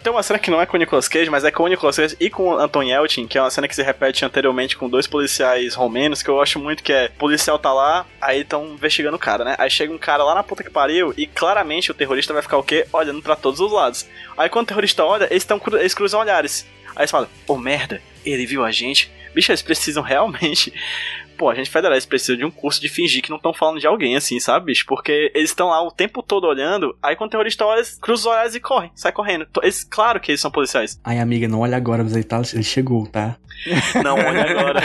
Tem uma cena que não é com o Nicolas Cage, mas é com o Nicolas Cage e com o Anton Yelchin, que é uma cena que se repete anteriormente com dois policiais romenos, que eu acho muito que é, o policial tá lá, aí estão investigando o cara, né? Aí chega um cara lá na puta que pariu e claramente o terrorista vai ficar o quê? Olhando pra todos os lados. Aí quando o terrorista olha, eles, tão, eles cruzam olhares. Aí eles falam, ô merda, ele viu a gente. Bicho, eles precisam realmente Pô, a gente federal, eles precisam de um curso de fingir que não estão falando de alguém, assim, sabe, bicho? Porque eles estão lá o tempo todo olhando, aí quando o terrorista olha, eles cruzam os olhares e correm, sai correndo. Eles, claro que eles são policiais. Ai, amiga, não olha agora, mas ele, tá, ele chegou, tá? Não, olha agora.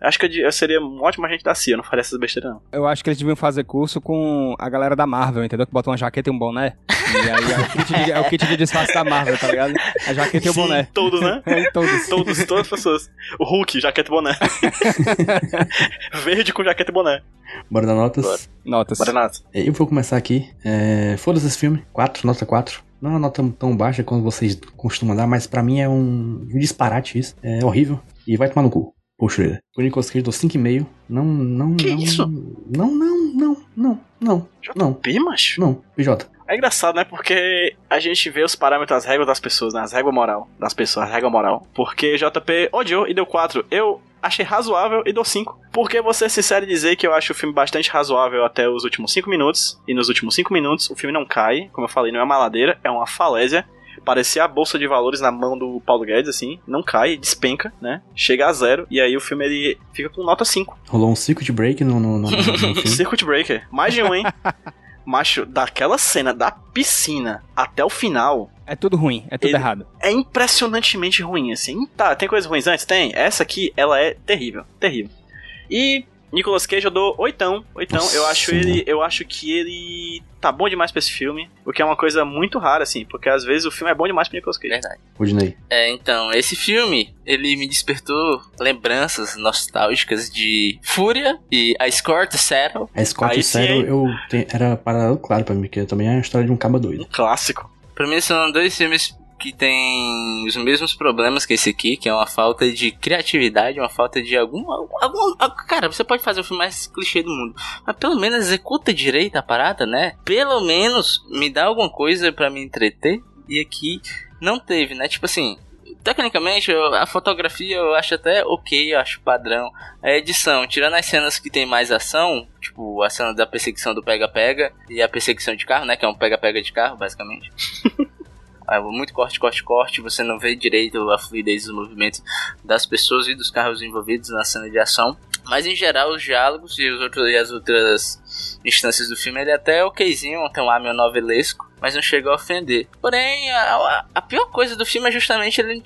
Acho que eu, eu seria um ótimo agente da CIA, eu não faria essas besteiras, não. Eu acho que eles deviam fazer curso com a galera da Marvel, entendeu? Que bota uma jaqueta e um boné. E aí é o kit de, é o kit de disfarce da Marvel, tá ligado? A jaqueta e o boné. todos, né? É, todos. Todos, todas as pessoas. O Hulk, jaqueta e boné. Verde com jaqueta e boné. Bora dar notas? Bora. Notas. Bora, Nato. Eu vou começar aqui. É, Foda-se esse filme. 4, nota 4. Não é uma nota tão baixa quanto vocês costumam dar, mas pra mim é um disparate isso. É horrível. E vai tomar no cu. Poxa, o Nicolas Cage dou 5,5. Não, não, Que não. isso? Não, não, não, não, não, não, JP, macho? não. PJ. É engraçado, né? Porque a gente vê os parâmetros, as regras das pessoas, né? As regras moral das pessoas, a regra moral. Porque JP odiou e deu 4. Eu achei razoável e dou 5. Porque ser sincero e dizer que eu acho o filme bastante razoável até os últimos 5 minutos. E nos últimos 5 minutos o filme não cai. Como eu falei, não é uma ladeira, é uma falésia. Parecia a bolsa de valores na mão do Paulo Guedes, assim. Não cai, despenca, né? Chega a zero. E aí o filme ele fica com nota 5. Rolou um circuit break no, no, no, no filme. Circuit Breaker. Mais de um, hein? Macho, daquela cena da piscina até o final, É tudo ruim, é tudo errado. é impressionantemente ruim, assim. Tá, tem coisas ruins antes? Tem. Essa aqui, ela é terrível. Terrível. E Nicolas Cage eu dou oitão. Oitão, Nossa, eu acho ele. Eu acho que ele tá bom demais pra esse filme. O que é uma coisa muito rara, assim, porque às vezes o filme é bom demais pro Nicolas Cage. Verdade. Rudney. É, então, esse filme, ele me despertou lembranças nostálgicas de Fúria e A Score to Settle. A e Sério, hein? eu te- era paralelo claro pra mim, que também é a história de um caba doido. Um clássico. Pra mim são dois filmes que têm os mesmos problemas que esse aqui, que é uma falta de criatividade, uma falta de algum, algum, Cara, você pode fazer o filme mais clichê do mundo, mas pelo menos executa direito a parada, né? Pelo menos me dá alguma coisa pra me entreter, e aqui não teve, né? Tipo assim, tecnicamente a fotografia eu acho até ok, eu acho padrão. A edição, tirando as cenas que tem mais ação, tipo a cena da perseguição do pega-pega e a perseguição de carro, né? Que é um pega-pega de carro, basicamente. Muito corte, corte, corte, você não vê direito a fluidez dos movimentos das pessoas e dos carros envolvidos na cena de ação. Mas em geral, os diálogos e, os outros, e as outras instâncias do filme, ele é até okzinho, tem um ar novelesco, mas não chega a ofender. Porém, a, a- pior coisa do filme é justamente ele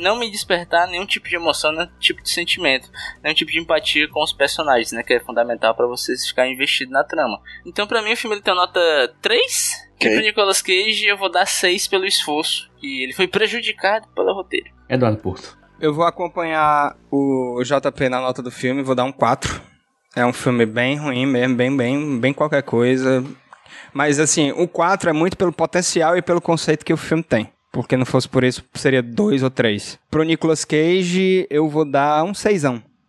não me despertar nenhum tipo de emoção, nenhum tipo de sentimento, nenhum tipo de empatia com os personagens, né? Que é fundamental pra vocês ficarem investidos na trama. Então, pra mim, o filme ele tem nota 3. E Ok. pro Nicolas Cage eu vou dar 6 pelo esforço. E ele foi prejudicado pelo roteiro. Eduardo Porto. Eu vou acompanhar o JP na nota do filme, vou dar um 4. É um filme bem ruim mesmo, bem, bem, bem qualquer coisa. Mas assim, o 4 é muito pelo potencial e pelo conceito que o filme tem. Porque não fosse por isso, seria 2 ou 3. Pro Nicolas Cage, eu vou dar um 6.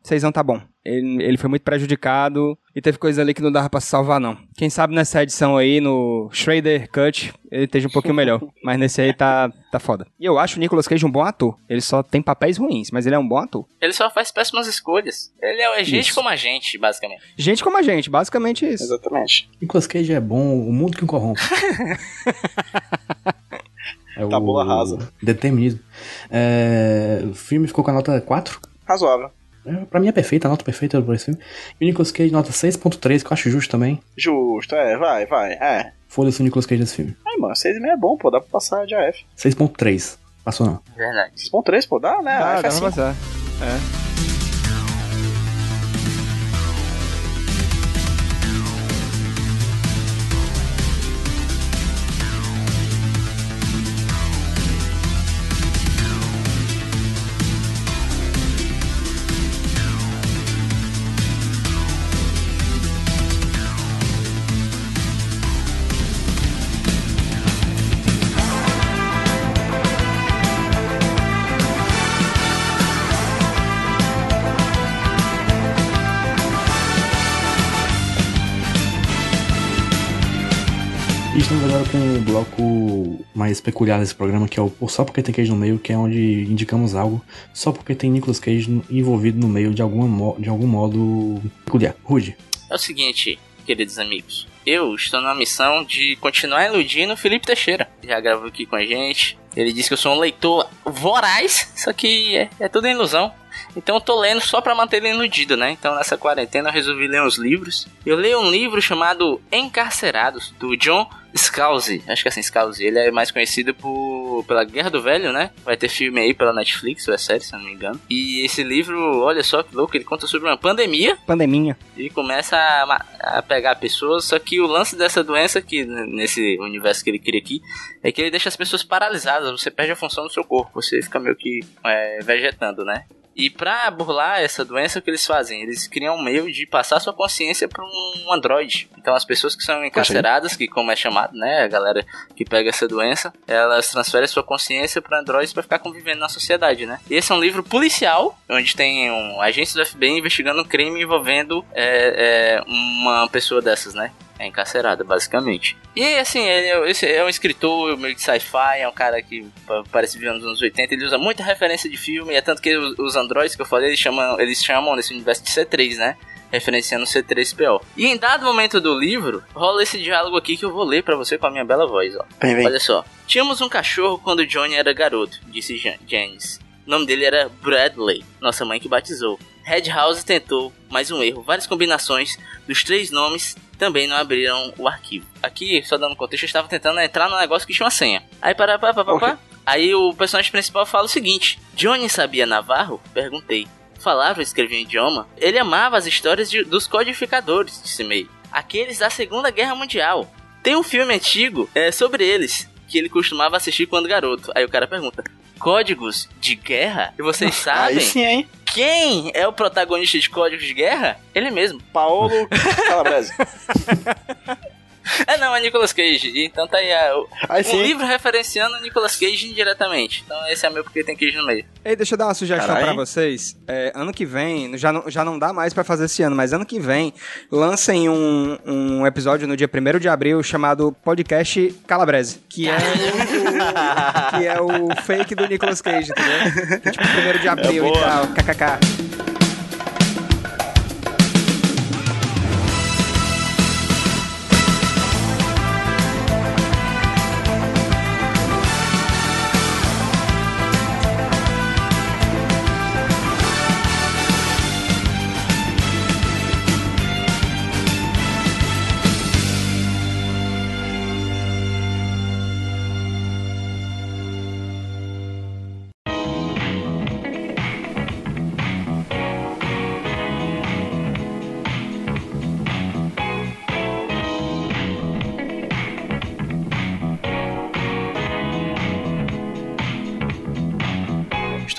6 tá bom. Ele, ele foi muito prejudicado e teve coisa ali que não dava pra salvar, não. Quem sabe nessa edição aí, no Schrader Cut, ele esteja um pouquinho melhor. Mas nesse aí tá, tá foda. E eu acho o Nicolas Cage um bom ator. Ele só tem papéis ruins, mas ele é um bom ator. Ele só faz péssimas escolhas. Ele é gente Isso. como a gente, basicamente. Gente como a gente, basicamente isso. Exatamente. Nicolas Cage é bom, o mundo que o corrompe. é Tabula o rasa. Determinismo. É, o filme ficou com a nota 4. Razoável. É, pra mim é perfeita, a nota perfeita por esse filme. E o Nicolas Cage, nota 6.3, que eu acho justo também. Justo, é, vai, vai. É. Foda-se o Nicolas Cage desse filme. Ai, mano, 6,5 é bom, pô, dá pra passar de AF. 6.3. Passou não. Verdade. 6,3, pô, dá, né? Ah, AF é dá pra assim. passar. Estamos agora com um bloco mais peculiar desse programa, que é o Só Porque Tem Cage no Meio, que é onde indicamos algo só porque tem Nicolas Cage envolvido no meio de, alguma de algum modo peculiar. Rude. É o seguinte, queridos amigos. Eu estou numa missão de continuar iludindo o Felipe Teixeira. Já gravou aqui com a gente. Ele disse que eu sou um leitor voraz, só que é, é tudo ilusão. Então eu tô lendo só pra manter ele iludido, né? Então nessa quarentena eu resolvi ler uns livros. Eu leio um livro chamado Encarcerados, do John Scalzi. Acho que é assim, Scalzi. Ele é mais conhecido por, pela Guerra do Velho, né? Vai ter filme aí pela Netflix, ou é série, se não me engano. E esse livro, olha só que louco, ele conta sobre uma pandemia Pandeminha. e começa a, a pegar pessoas. Só que o lance dessa doença, que n- nesse universo que ele cria aqui, é que ele deixa as pessoas paralisadas. Você perde a função do seu corpo, você fica meio que é, vegetando, né? E pra burlar essa doença, o que eles fazem? Eles criam um meio de passar sua consciência para um androide. Então as pessoas que são encarceradas, que como é chamado, né, a galera que pega essa doença, elas transferem sua consciência para androides para ficar convivendo na sociedade, né? E esse é um livro policial, onde tem um agente do FBI investigando um crime envolvendo é, é, uma pessoa dessas, né? É encarcerada, basicamente. E assim, ele é, esse é um escritor meio de sci-fi, é um cara que pa- parece viver nos anos 80, ele usa muita referência de filme, é tanto que os, os androids que eu falei, eles chamam, eles chamam nesse universo de C3, né? Referenciando o C3PO. E em dado momento do livro, rola esse diálogo aqui que eu vou ler pra você com a minha bela voz, ó. Vem, vem. Olha só. Tínhamos um cachorro quando Johnny era garoto, disse Jan- Janice. O nome dele era Bradley, nossa mãe que batizou. Red House tentou, mais um erro, várias combinações dos três nomes também não abriram o arquivo. Aqui, só dando contexto, eu estava tentando entrar no negócio que tinha uma senha. Aí, para, para, para, para, Aí o personagem principal fala o seguinte: Johnny sabia Navarro? Perguntei. falava e escrevia um idioma, ele amava as histórias de- dos codificadores desse meio, aqueles da Segunda Guerra Mundial. Tem um filme antigo é, sobre eles, que ele costumava assistir quando garoto. Aí o cara pergunta: Códigos de guerra? E vocês sabem Aí sim, hein? Quem é o protagonista de Códigos de Guerra? Ele mesmo. Paolo Calabrese. É não, é Nicolas Cage. Então tá aí a, o, Aí um livro referenciando o Nicolas Cage indiretamente. Então esse é meu porque tem queijo no meio. Ei, deixa eu dar uma sugestão Caralho. pra vocês. É, ano que vem, já não, já não dá mais pra fazer esse ano, mas ano que vem, lancem um, um episódio no dia 1 de abril chamado Podcast Calabrese, que é, o, que é o fake do Nicolas Cage, entendeu? É tipo 1 de abril e boa. tal, kkk.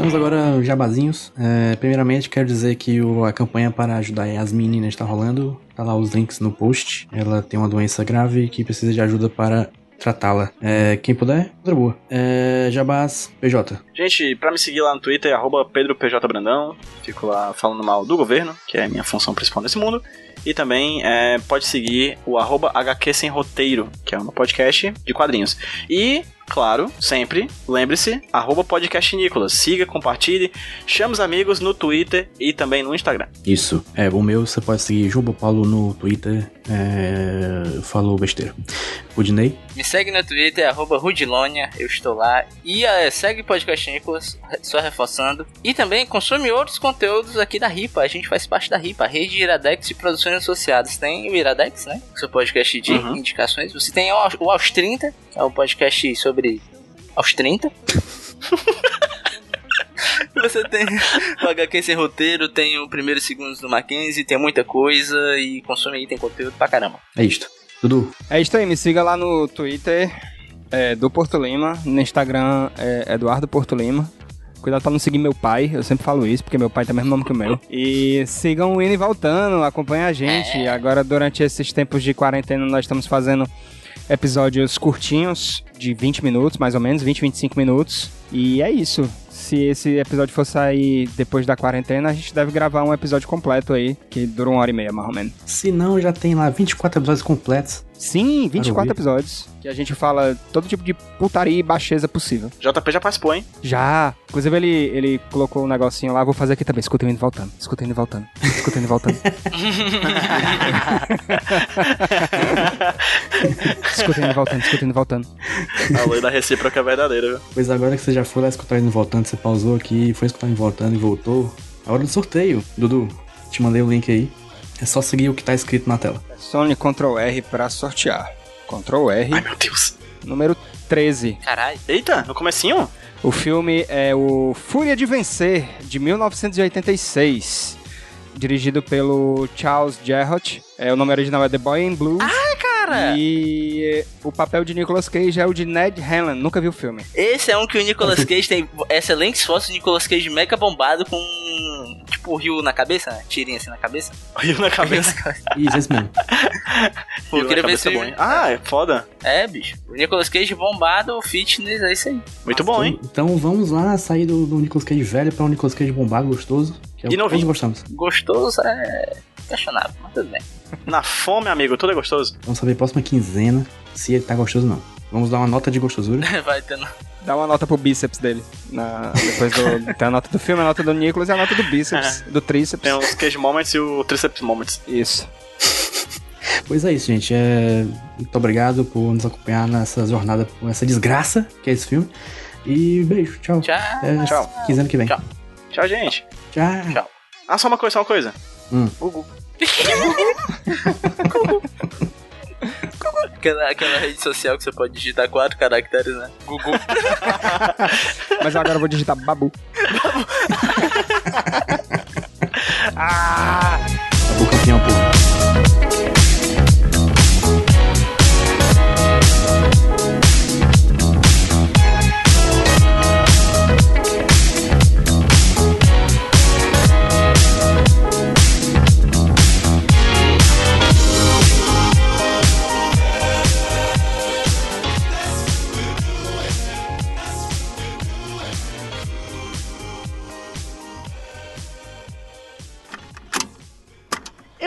Estamos agora jabazinhos. É, primeiramente, quero dizer que o- a campanha para ajudar as meninas está rolando. Tá lá os links no post. Ela tem uma doença grave que precisa de ajuda para tratá-la. É, quem puder, contribua. É, jabás, PJ. Gente, pra me seguir lá no Twitter, arroba PedroPJBrandão. Fico lá falando mal do governo, que é a minha função principal nesse mundo. E também é, pode seguir o arroba HQ Sem Roteiro, que é um podcast de quadrinhos. E, claro, sempre, lembre-se, arroba podcast Nicolas. Siga, compartilhe, chame os amigos no Twitter e também no Instagram. Isso. É, o meu você pode seguir Juba Paulo no Twitter. É, falou besteira. O Dinei. Me segue no Twitter, arroba Rudilonia, eu estou lá. E eh, segue o Podcast Nicolas, só reforçando. E também consome outros conteúdos aqui da RIPA. A gente faz parte da RIPA, a Rede Iradex de Produções Associadas. Tem o Iradex, né? Seu podcast de Uhum. indicações. Você tem o, o Aos 30, que é o podcast sobre aos 30. Você tem o HQ sem roteiro, tem o primeiro e segundos do Mackenzie, tem muita coisa e consome aí, tem conteúdo pra caramba. É isto. Dudu. É isso aí, me siga lá no Twitter é, do Porto Lima, no Instagram é Eduardo Porto Lima. Cuidado pra não seguir meu pai, eu sempre falo isso, porque meu pai tem o mesmo nome que o meu. E sigam o Indo e Voltando, acompanhem a gente. Agora, durante esses tempos de quarentena, nós estamos fazendo episódios curtinhos, de 20 minutos, mais ou menos, 20, 25 minutos. E é isso. Se esse episódio for sair depois da quarentena, a gente deve gravar um episódio completo aí, que dura uma hora e meia, mais ou menos. Se não, já tem lá 24 episódios completos. Sim, 24 ouvir. episódios. Que a gente fala todo tipo de putaria e baixeza possível. JP já participou, hein? Já. Inclusive, ele, ele colocou um negocinho lá, vou fazer aqui também. Escuta indo e voltando. Escuta indo e voltando. Escuta indo e voltando. escuta indo e voltando, escuta indo e voltando. A lei da recíproca é verdadeira, viu? Pois agora que você já foi lá escutar indo e voltando, você pausou aqui, foi escutar indo e voltando e voltou. A hora do sorteio. Dudu, te mandei o link aí. É só seguir o que tá escrito na tela. Sony Ctrl R pra sortear. Ctrl R, Ai, meu Deus. número 13. Caralho. Eita, no comecinho? O filme é o Fúria de Vencer, de 1986. Dirigido pelo Charles Jarrott. É, o nome original é The Boy in Blue. Cara, E o papel de Nicolas Cage é o de Ned Hanlan. Nunca vi o filme. esse é um que o Nicolas Cage tem excelentes fotos de Nicolas Cage mega bombado com tipo o rio na cabeça, né? tirinha assim na cabeça. Rio na cabeça. Isso, esse mesmo. Pô, eu queria ver esse é? Ah, é foda. É, bicho. O Nicolas Cage bombado, fitness, é isso aí. Muito bom, hein? Então vamos lá sair do, do Nicolas Cage velho para um Nicolas Cage bombado, gostoso. É E novinho. todos gostamos. Gostoso é questionável, mas tudo bem. Na fome, amigo, tudo é gostoso. Vamos saber próxima quinzena se ele tá gostoso ou não. Vamos dar uma nota de gostosura. Vai tendo. Dá uma nota pro bíceps dele. Na, depois do, tem a nota do filme, a nota do Nicolas e a nota do bíceps, do tríceps. Tem os Cage Moments e o Triceps Moments. Isso. Pois é isso, gente. É... Muito obrigado por nos acompanhar nessa jornada, com essa desgraça que é esse filme. E beijo, tchau. Tchau. É, Tchau. Quinzena que vem. Tchau. Tchau, gente. Tchau. Ah, só uma coisa, só uma coisa. Hum. Gugu. Aquela, aquela rede social que você pode digitar quatro caracteres, né? Gugu. Mas agora eu vou digitar babu. Ah! O campeão, porra.